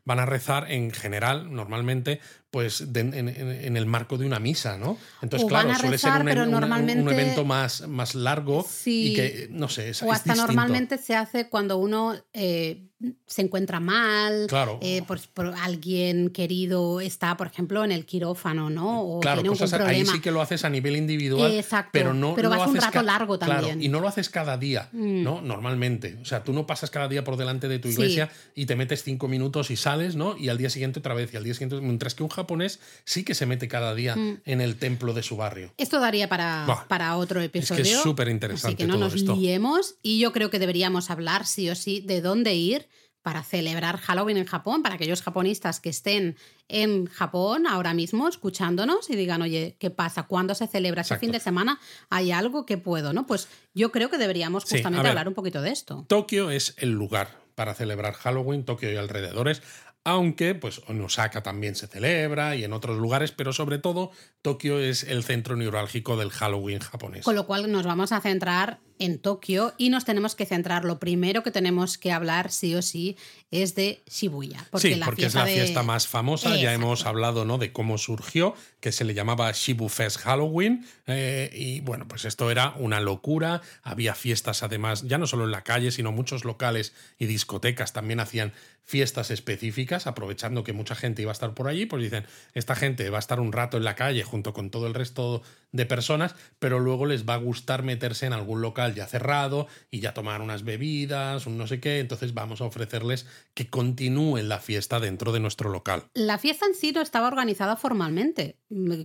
van a rezar en general, normalmente, pues en, el marco de una misa, ¿no? Entonces, claro, suele ser un, evento más, más largo y que, no sé, es, O hasta normalmente se hace cuando uno eh, se encuentra mal, claro. Eh, por, alguien querido está, por ejemplo, en el quirófano, ¿no? O claro, tiene cosas, ahí sí que lo haces a nivel individual, Exacto, pero no, pero vas un rato largo también. y no lo haces cada día, mm. ¿no? Normalmente. O sea, tú no pasas cada día por delante de tu iglesia y te metes cinco minutos y sales, ¿no? Y al día siguiente otra vez, y al día siguiente, mientras que un japonés sí que se mete cada día mm. en el templo de su barrio. Esto daría para, para otro episodio. Es que es súper interesante. Así que no nos liemos y yo creo que deberíamos hablar sí o sí de dónde ir para celebrar Halloween en Japón, para aquellos japonistas que estén en Japón ahora mismo escuchándonos y digan, oye, ¿qué pasa? ¿Cuándo se celebra ese fin de semana? ¿Hay algo que puedo? ¿no? Pues yo creo que deberíamos justamente hablar un poquito de esto. Tokio es el lugar para celebrar Halloween, Tokio y alrededores. aunque pues en Osaka también se celebra y en otros lugares, pero sobre todo Tokio es el centro neurálgico del Halloween japonés. Con lo cual nos vamos a centrar en Tokio y nos tenemos que centrar, lo primero que tenemos que hablar sí o sí es de Shibuya. Porque sí, porque es la fiesta más famosa, ya hemos hablado ¿no? de cómo surgió, que se le llamaba Shibu Fest Halloween eh, y bueno, pues esto era una locura, había fiestas además, ya no solo en la calle, sino muchos locales y discotecas también hacían fiestas específicas, aprovechando que mucha gente iba a estar por allí, pues dicen, esta gente va a estar un rato en la calle junto con todo el resto de personas, pero luego les va a gustar meterse en algún local ya cerrado y ya tomar unas bebidas, un no sé qué, entonces vamos a ofrecerles que continúen la fiesta dentro de nuestro local. La fiesta en sí no estaba organizada formalmente.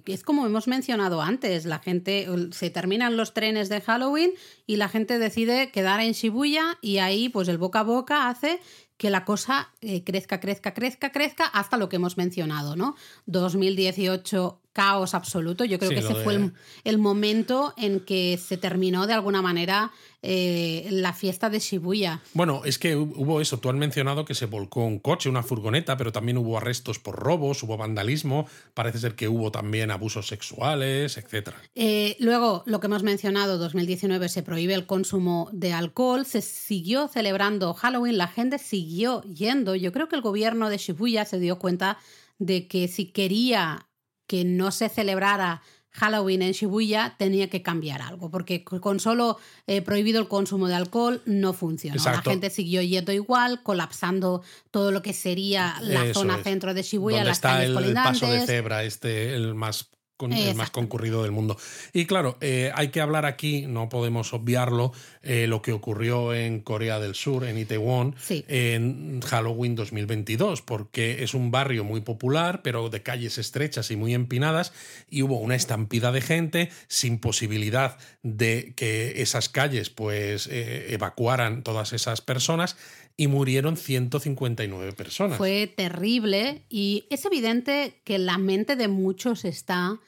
Es como hemos mencionado antes, la gente se terminan los trenes de Halloween y la gente decide quedar en Shibuya y ahí pues el boca a boca hace que la cosa eh, crezca, crezca, crezca, crezca hasta lo que hemos mencionado, ¿no? 2018 caos absoluto. Yo creo que ese fue el, momento en que se terminó de alguna manera eh, la fiesta de Shibuya. Bueno, es que hubo eso. Tú has mencionado que se volcó un coche, una furgoneta, pero también hubo arrestos por robos, hubo vandalismo. Parece ser que hubo también abusos sexuales, etc. Eh, luego, lo que hemos mencionado, 2019 se prohíbe el consumo de alcohol. Se siguió celebrando Halloween, la gente siguió yendo. Yo creo que el gobierno de Shibuya se dio cuenta de que si quería que no se celebrara Halloween en Shibuya tenía que cambiar algo, porque con solo eh, prohibido el consumo de alcohol no funcionó. La gente siguió yendo igual, colapsando todo lo que sería la zona centro de Shibuya, las está calles el, paso de cebra, este, el más el más concurrido del mundo. Y claro, eh, hay que hablar aquí, no podemos obviarlo, eh, lo que ocurrió en Corea del Sur, en Itaewon, en Halloween 2022, porque es un barrio muy popular, pero de calles estrechas y muy empinadas, y hubo una estampida de gente sin posibilidad de que esas calles pues eh, evacuaran todas esas personas y murieron 159 personas. Fue terrible y es evidente que la mente de muchos está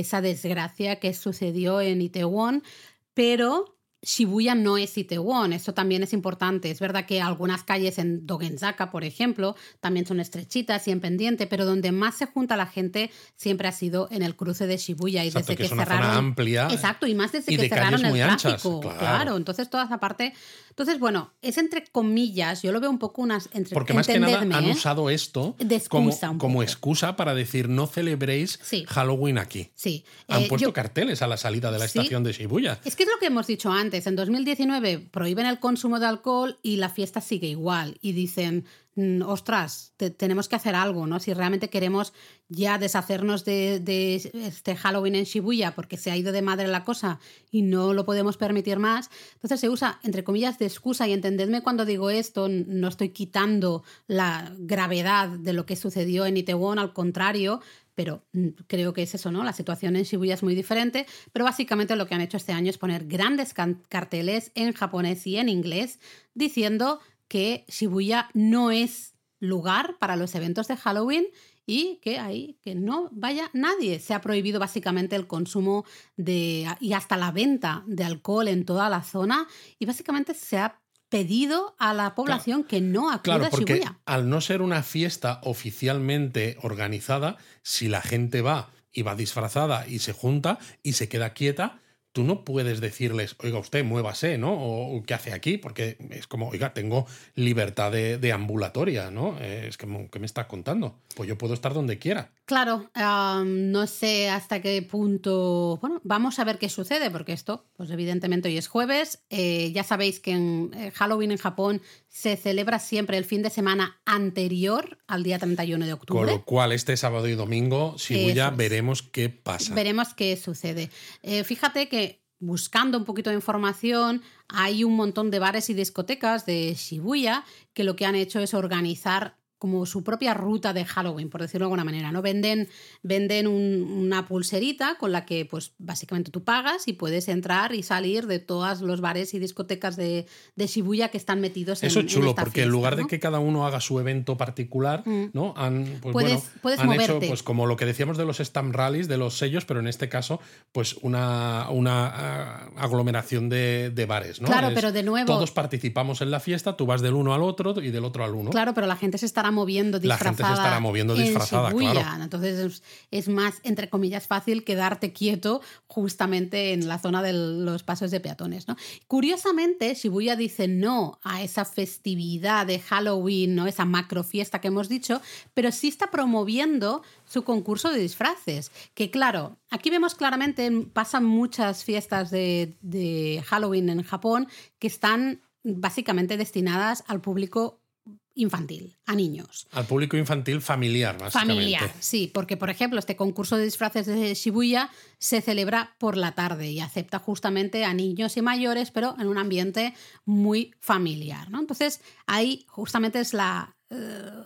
esa desgracia que sucedió en Itaewon, pero Shibuya no es Itaewon, eso también es importante. Es verdad que algunas calles en Dogenzaka, por ejemplo, también son estrechitas y en pendiente, pero donde más se junta la gente siempre ha sido en el cruce de Shibuya y desde que, es cerraron zona amplia Exacto, y más desde que cerraron el tráfico, claro. entonces toda esa parte entonces, bueno, es entre comillas, yo lo veo un poco unas entre Porque más que nada han ¿eh? usado esto como, como, excusa para decir no celebréis Halloween aquí. Sí. Han eh, puesto carteles a la salida de la estación de Shibuya. Es que es lo que hemos dicho antes. En 2019 prohíben el consumo de alcohol y la fiesta sigue igual. Y dicen, Mm, ostras, tenemos que hacer algo, ¿no? Si realmente queremos ya deshacernos de, este Halloween en Shibuya porque se ha ido de madre la cosa y no lo podemos permitir más, entonces se usa, entre comillas, de excusa y entendedme cuando digo esto, no estoy quitando la gravedad de lo que sucedió en Itaewon, al contrario, pero mm, creo que es eso, ¿no? La situación en Shibuya es muy diferente, pero básicamente lo que han hecho este año es poner grandes carteles en japonés y en inglés diciendo que Shibuya no es lugar para los eventos de Halloween y que ahí que no vaya nadie. Se ha prohibido básicamente el consumo de y hasta la venta de alcohol en toda la zona y básicamente se ha pedido a la población que no acuda claro, porque Shibuya. Al no ser una fiesta oficialmente organizada, si la gente va y va disfrazada y se junta y se queda quieta, tú no puedes decirles, oiga, usted muévase, ¿no? O qué hace aquí, porque es como, oiga, tengo libertad de, ambulatoria, ¿no? Es como, ¿qué me está contando? Pues yo puedo estar donde quiera. Claro, no sé hasta qué punto. Bueno, vamos a ver qué sucede, porque esto, pues evidentemente hoy es jueves. Eh, ya sabéis que en eh, Halloween en Japón se celebra siempre el fin de semana anterior al día 31 de octubre. Con lo cual, este sábado y domingo, ya veremos qué pasa. Veremos qué sucede. Eh, fíjate que buscando un poquito de información, hay un montón de bares y discotecas de Shibuya que lo que han hecho es organizar como su propia ruta de Halloween, por decirlo de alguna manera, ¿no? Venden, venden una pulserita con la que, pues, básicamente tú pagas y puedes entrar y salir de todos los bares y discotecas de, de Shibuya que están metidos en Eso es chulo, porque en lugar de que cada uno haga su evento particular, mm. ¿no? Han, pues, puedes, han hecho, pues, como lo que decíamos de los stamp rallies, de los sellos, pero en este caso, pues, una, una ah, aglomeración de, de bares, ¿no? Claro, pero de nuevo... Todos participamos en la fiesta, tú vas del uno al otro y del otro al uno. Claro, pero la gente se estará moviendo disfrazada. La gente se estará moviendo disfrazada, claro. Entonces es, más, entre comillas, fácil quedarte quieto justamente en la zona de los pasos de peatones. ¿no? Curiosamente, Shibuya dice no a esa festividad de Halloween, ¿no? esa macro fiesta que hemos dicho, pero sí está promoviendo su concurso de disfraces. Que claro, aquí vemos claramente, pasan muchas fiestas de, de Halloween en Japón que están básicamente destinadas al público infantil, a niños. Al público infantil familiar, básicamente. Familiar, sí, porque por ejemplo este concurso de disfraces de Shibuya se celebra por la tarde y acepta justamente a niños y mayores, pero en un ambiente muy familiar. ¿no? Entonces ahí justamente es la, eh,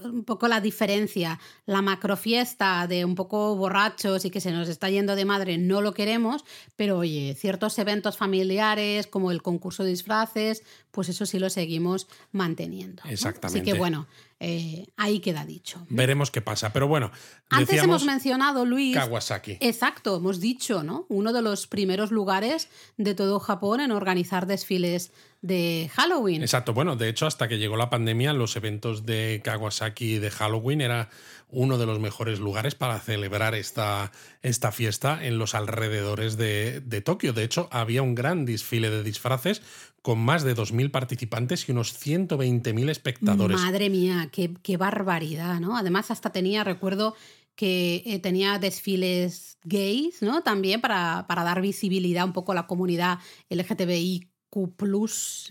un poco la diferencia. La macrofiesta de un poco borrachos y que se nos está yendo de madre no lo queremos, pero oye, ciertos eventos familiares como el concurso de disfraces, pues eso sí lo seguimos manteniendo. Exactamente. Así que bueno, eh, ahí queda dicho. Veremos qué pasa, pero bueno. Antes hemos mencionado, Luis. Kawasaki. Exacto, hemos dicho, ¿no? Uno de los primeros lugares de todo Japón en organizar desfiles de Halloween. Exacto, bueno, de hecho, hasta que llegó la pandemia, los eventos de Kawasaki de Halloween era uno de los mejores lugares para celebrar esta, esta fiesta en los alrededores de, de Tokio. De hecho, había un gran desfile de disfraces con más de 2.000 participantes y unos 120.000 espectadores. Madre mía, qué, barbaridad, ¿no? Además, hasta tenía, recuerdo que eh, tenía desfiles gays, ¿no? También para, para, dar visibilidad un poco a la comunidad LGTBI Q,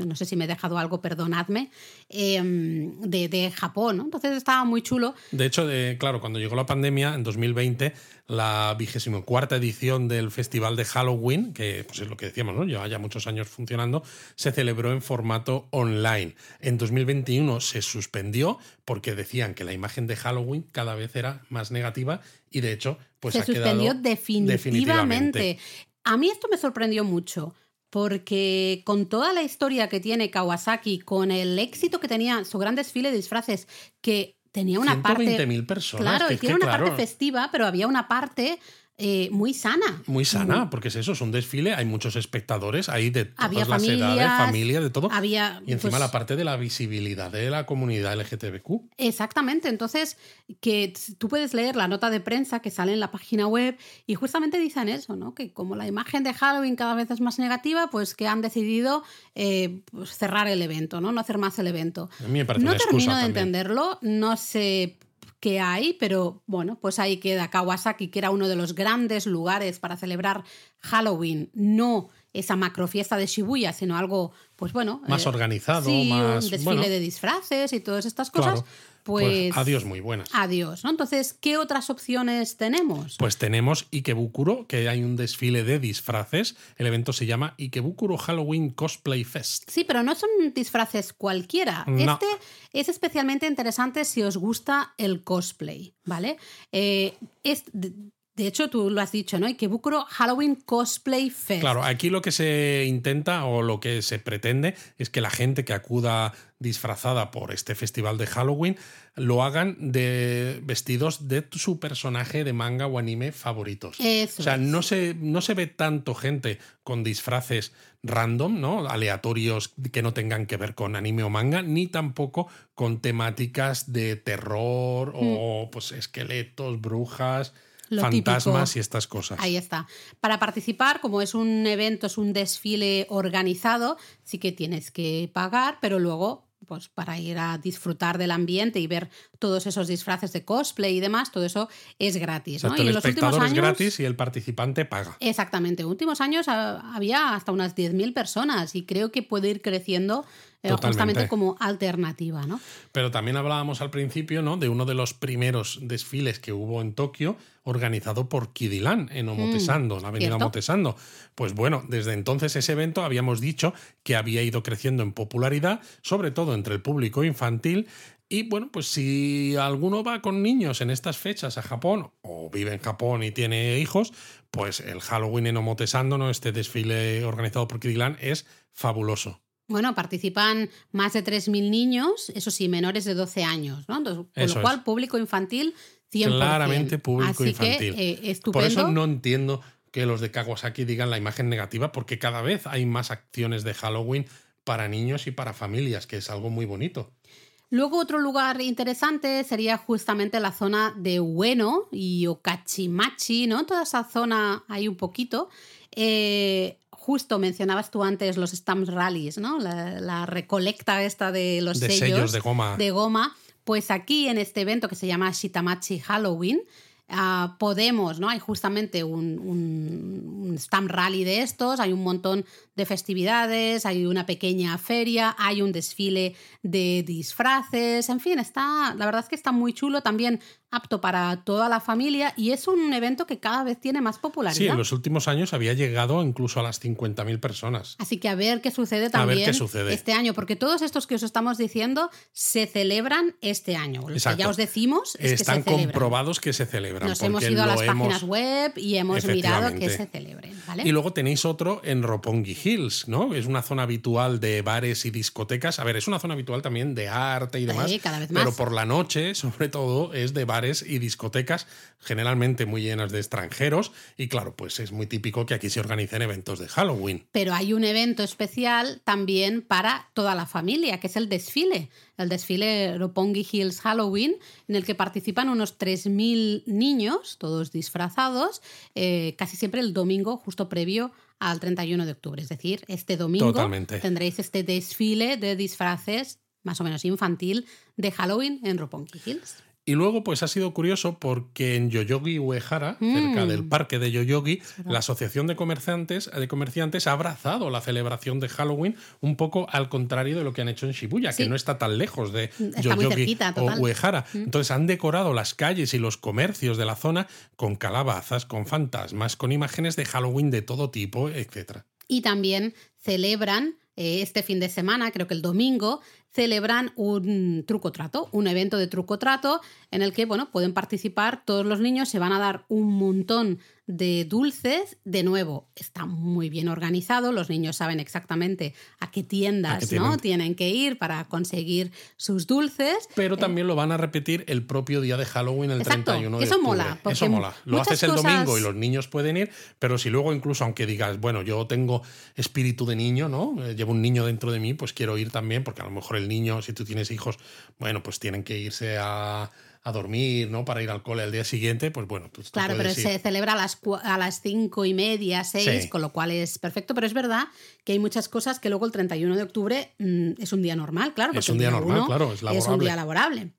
no sé si me he dejado algo, perdonadme, em, de, Japón. Entonces estaba muy chulo. De hecho, claro, cuando llegó la pandemia, en 2020, la vigésimo cuarta edición del Festival de Halloween, que pues es lo que decíamos, ¿no? lleva ya muchos años funcionando, se celebró en formato online. En 2021 se suspendió porque decían que la imagen de Halloween cada vez era más negativa y de hecho, pues se ha suspendió quedado definitivamente. A mí esto me sorprendió mucho porque con toda la historia que tiene Kawasaki, con el éxito que tenía su gran desfile de disfraces, que tenía una parte... mil personas. Claro, y tiene una parte festiva, pero había una parte eh, muy sana. Muy sana, porque es eso, es un desfile, hay muchos espectadores, hay de todas había las edades, familia, de todo. Había, y encima pues la parte de la visibilidad de la comunidad LGTBQ. Exactamente, entonces que tú puedes leer la nota de prensa que sale en la página web y justamente dicen eso, ¿no? Que como la imagen de Halloween cada vez es más negativa, pues que han decidido eh, pues cerrar el evento, ¿no? No hacer más el evento. A mí me parece no una termino de también. entenderlo, no sé que hay, pero bueno, pues ahí queda Kawasaki, que era uno de los grandes lugares para celebrar Halloween, no esa macrofiesta de Shibuya, sino algo, pues bueno. Más eh, organizado, sí, más. Un desfile bueno, de disfraces y todas estas cosas. claro, Pues, adiós, muy buenas. Adiós, ¿no? Entonces, ¿qué otras opciones tenemos? Pues tenemos Ikebukuro, que hay un desfile de disfraces. El evento se llama Ikebukuro Halloween Cosplay Fest. Sí, pero no son disfraces cualquiera. No. Este es especialmente interesante si os gusta el cosplay, ¿vale? Eh, es, de, hecho, tú lo has dicho, ¿no? Ikebukuro Halloween Cosplay Fest. Claro, aquí lo que se intenta o lo que se pretende es que la gente que acuda disfrazada por este festival de Halloween lo hagan de vestidos de su personaje de manga o anime favoritos. Eso o sea, es. no se, no se ve tanto gente con disfraces random, ¿no? Aleatorios que no tengan que ver con anime o manga, ni tampoco con temáticas de terror o pues esqueletos, brujas, Mm. Lo fantasmas típico. y estas cosas. Ahí está. Para participar, como es un evento, es un desfile organizado, sí que tienes que pagar, pero luego, pues para ir a disfrutar del ambiente y ver todos esos disfraces de cosplay y demás, todo eso es gratis. ¿no? Y el en los últimos espectador es años, gratis y el participante paga. Exactamente. En últimos años había hasta unas 10.000 personas y creo que puede ir creciendo eh, justamente como alternativa, ¿no? Pero también hablábamos al principio ¿no? de uno de los primeros desfiles que hubo en Tokio, organizado por Kidilan en Omotesando, en la avenida Mm, ¿cierto? Omotesando. Pues bueno, desde entonces ese evento habíamos dicho que había ido creciendo en popularidad, sobre todo entre el público infantil. Y bueno, pues si alguno va con niños en estas fechas a Japón o vive en Japón y tiene hijos, pues el Halloween en Omotesando, ¿no? este desfile organizado por Kidilan, es fabuloso. Bueno, participan más de 3.000 niños, eso sí, menores de 12 años, ¿no? Entonces, con Eso lo cual, es. público infantil 100%. Claramente público Así infantil. Que, eh, estupendo. Por eso no entiendo que los de Kawasaki digan la imagen negativa, porque cada vez hay más acciones de Halloween para niños y para familias, que es algo muy bonito. Luego otro lugar interesante sería justamente la zona de Ueno y Okachimachi, ¿no? Toda esa zona hay un poquito. Eh, justo mencionabas tú antes los Stamps Rallies, ¿no? La, recolecta esta de los sellos, de goma. De goma. Pues aquí en este evento que se llama Shitamachi Halloween, podemos, ¿no? Hay justamente un, un, stamp rally de estos, hay un montón de festividades, hay una pequeña feria, hay un desfile de disfraces, en fin, está, la verdad es que está muy chulo, también apto para toda la familia y es un evento que cada vez tiene más popularidad. Sí, en los últimos años había llegado incluso a las 50.000 personas. Así que a ver qué sucede también este año, porque todos estos que os estamos diciendo se celebran este año. Lo que ya os decimos es Están que se comprobados que se celebran. Nos hemos ido a las páginas web y hemos mirado que se celebren. Y luego tenéis otro en Roppongi Hills, ¿no? Es una zona habitual de bares y discotecas. A ver, es una zona habitual también de arte y demás. cada vez más. Pero por la noche, *laughs* sobre todo, es de bares y discotecas, generalmente muy llenas de extranjeros. Y claro, pues es muy típico que aquí se organicen eventos de Halloween. Pero hay un evento especial también para toda la familia, que es el desfile. El desfile Roppongi Hills Halloween, en el que participan unos 3.000 niños, todos disfrazados, eh, casi siempre el domingo, justo previo al 31 de octubre. Es decir, este domingo tendréis este desfile de disfraces más o menos infantil de Halloween en Roppongi Hills. Y luego, pues ha sido curioso porque en Yoyogi Uehara, cerca del mm. parque de Yoyogi, la Asociación de Comerciantes, de Comerciantes ha abrazado la celebración de Halloween un poco al contrario de lo que han hecho en Shibuya, que no está tan lejos de Yoyogi o Uehara. Mm. Entonces han decorado las calles y los comercios de la zona con calabazas, con fantasmas, con imágenes de Halloween de todo tipo, etc. Y también celebran eh, este fin de semana, creo que el domingo, celebran un truco trato, un evento de truco trato en el que bueno, pueden participar todos los niños, se van a dar un montón de dulces. De nuevo, está muy bien organizado, los niños saben exactamente a qué tiendas ¿no? tienen que ir para conseguir sus dulces. Pero eh, también lo van a repetir el propio día de Halloween, el 31 de eso octubre. Mola, eso mola. Lo haces el domingo y los niños pueden ir, pero si luego incluso, aunque digas, bueno, yo tengo espíritu de niño, ¿no? Eh, llevo un niño dentro de mí, pues quiero ir también, porque a lo mejor el niño, si tú tienes hijos, bueno, pues tienen que irse a, dormir, ¿no? Para ir al cole al día siguiente, pues bueno. Pues claro, pero se celebra a las, a las cinco y media, seis, con lo cual es perfecto. Pero es verdad que hay muchas cosas que luego el 31 de octubre mm, es un día normal, claro. Es un día, normal, claro, es laborable. Es un día laborable.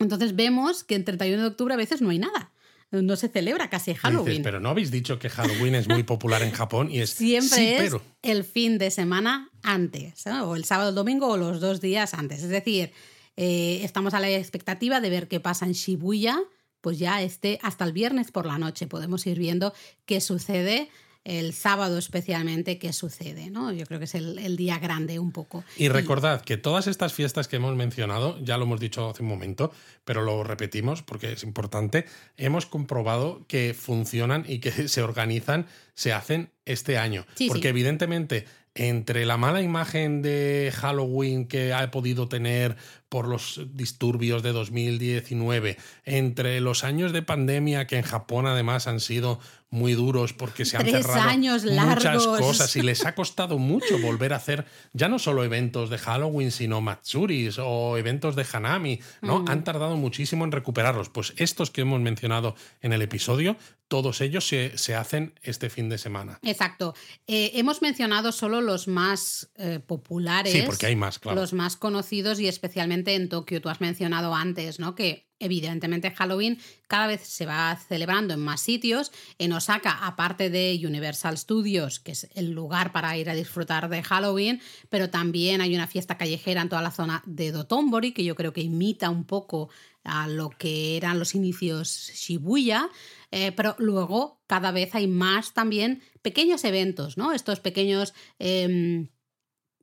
Entonces vemos que el 31 de octubre a veces no hay nada no se celebra casi Halloween. pero no habéis dicho que Halloween es muy popular en Japón y es siempre es el fin de semana antes, o el sábado, el domingo o los dos días antes. Es decir, eh, estamos a la expectativa de ver qué pasa en Shibuya, pues ya esté hasta el viernes por la noche podemos ir viendo qué sucede el sábado especialmente qué sucede, ¿no? Yo creo que es el, día grande un poco. Y recordad que todas estas fiestas que hemos mencionado, ya lo hemos dicho hace un momento, pero lo repetimos porque es importante, hemos comprobado que funcionan y que *laughs* se organizan, se hacen este año. porque evidentemente entre la mala imagen de Halloween que ha podido tener por los disturbios de 2019, entre los años de pandemia que en Japón además han sido muy duros porque se han cerrado años muchas cosas y les ha *laughs* costado mucho volver a hacer ya no solo eventos de Halloween, sino Matsuris o eventos de Hanami, ¿no? Han tardado muchísimo en recuperarlos. Pues estos que hemos mencionado en el episodio, todos ellos se, se hacen este fin de semana. Exacto. Eh, hemos mencionado solo los más eh, populares. Sí, porque hay más, claro. Los más conocidos y especialmente en Tokio. Tú has mencionado antes, ¿no? Que evidentemente Halloween cada vez se va celebrando en más sitios. En Osaka, aparte de Universal Studios, que es el lugar para ir a disfrutar de Halloween, pero también hay una fiesta callejera en toda la zona de Dotonbori, que yo creo que imita un poco a lo que eran los inicios Shibuya. Eh, pero luego cada vez hay más también pequeños eventos, ¿no? Estos pequeños... Em,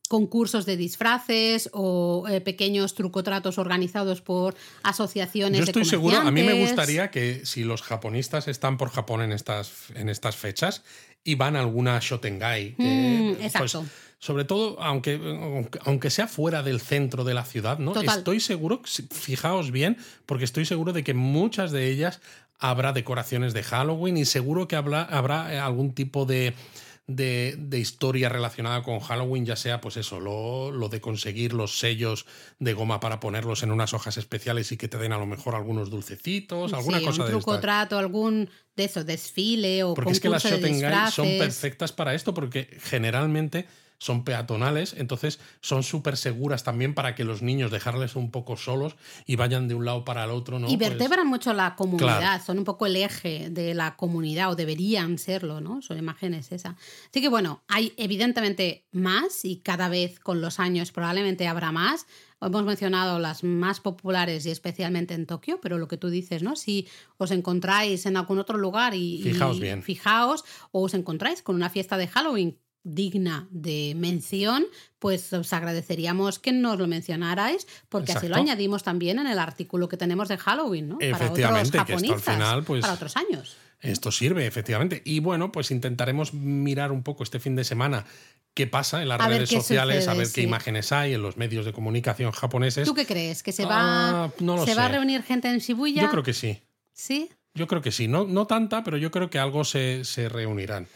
concursos de disfraces o eh, pequeños trucotratos organizados por asociaciones. Yo estoy seguro, a mí me gustaría que si los japonistas están por Japón en estas, en estas fechas y van a alguna Shotengai, mm, pues, exacto. sobre todo, aunque, aunque sea fuera del centro de la ciudad, ¿no? Estoy seguro, fijaos bien, porque estoy seguro de que muchas de ellas habrá decoraciones de Halloween y seguro que habrá, habrá algún tipo de de, historia relacionada con Halloween, ya sea pues eso, lo, lo, de conseguir los sellos de goma para ponerlos en unas hojas especiales y que te den a lo mejor algunos dulcecitos, alguna cosa un de truco trato, algún de esos desfile o Porque es que las guides son perfectas para esto porque generalmente son peatonales, entonces son súper seguras también para que los niños dejarles un poco solos y vayan de un lado para el otro. ¿no? Y pues vertebran mucho la comunidad, son un poco el eje de la comunidad o deberían serlo, ¿no? Son imágenes esa. Así que bueno, hay evidentemente más y cada vez con los años probablemente habrá más. Hemos mencionado las más populares y especialmente en Tokio, pero lo que tú dices, ¿no? Si os encontráis en algún otro lugar y, fijaos bien. Fijaos o os encontráis con una fiesta de Halloween digna de mención, pues os agradeceríamos que nos lo mencionarais, porque así lo añadimos también en el artículo que tenemos de Halloween, ¿no? Efectivamente, que esto al final, pues, para otros años. Esto sirve, efectivamente. Y bueno, pues intentaremos mirar un poco este fin de semana qué pasa en las redes sociales, a ver qué imágenes hay en los medios de comunicación japoneses. ¿Tú qué crees? ¿Que se va, ah, ¿se va a reunir gente en Shibuya? Yo creo que sí. ¿Sí? Yo creo que sí. No, no tanta, pero yo creo que algo se, se reunirán.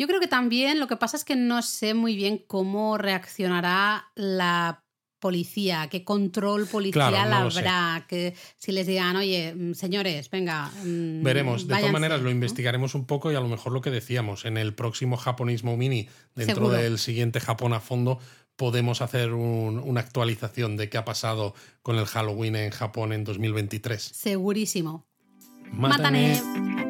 Yo creo que también lo que pasa es que no sé muy bien cómo reaccionará la policía, qué control policial habrá, que si les digan, oye, mm, señores, venga. Mm, Veremos, de todas maneras lo investigaremos un poco y a lo mejor lo que decíamos, en el próximo Japonismo Mini, dentro del siguiente Japón a fondo, podemos hacer una actualización de qué ha pasado con el Halloween en Japón en 2023. Segurísimo. Mátane.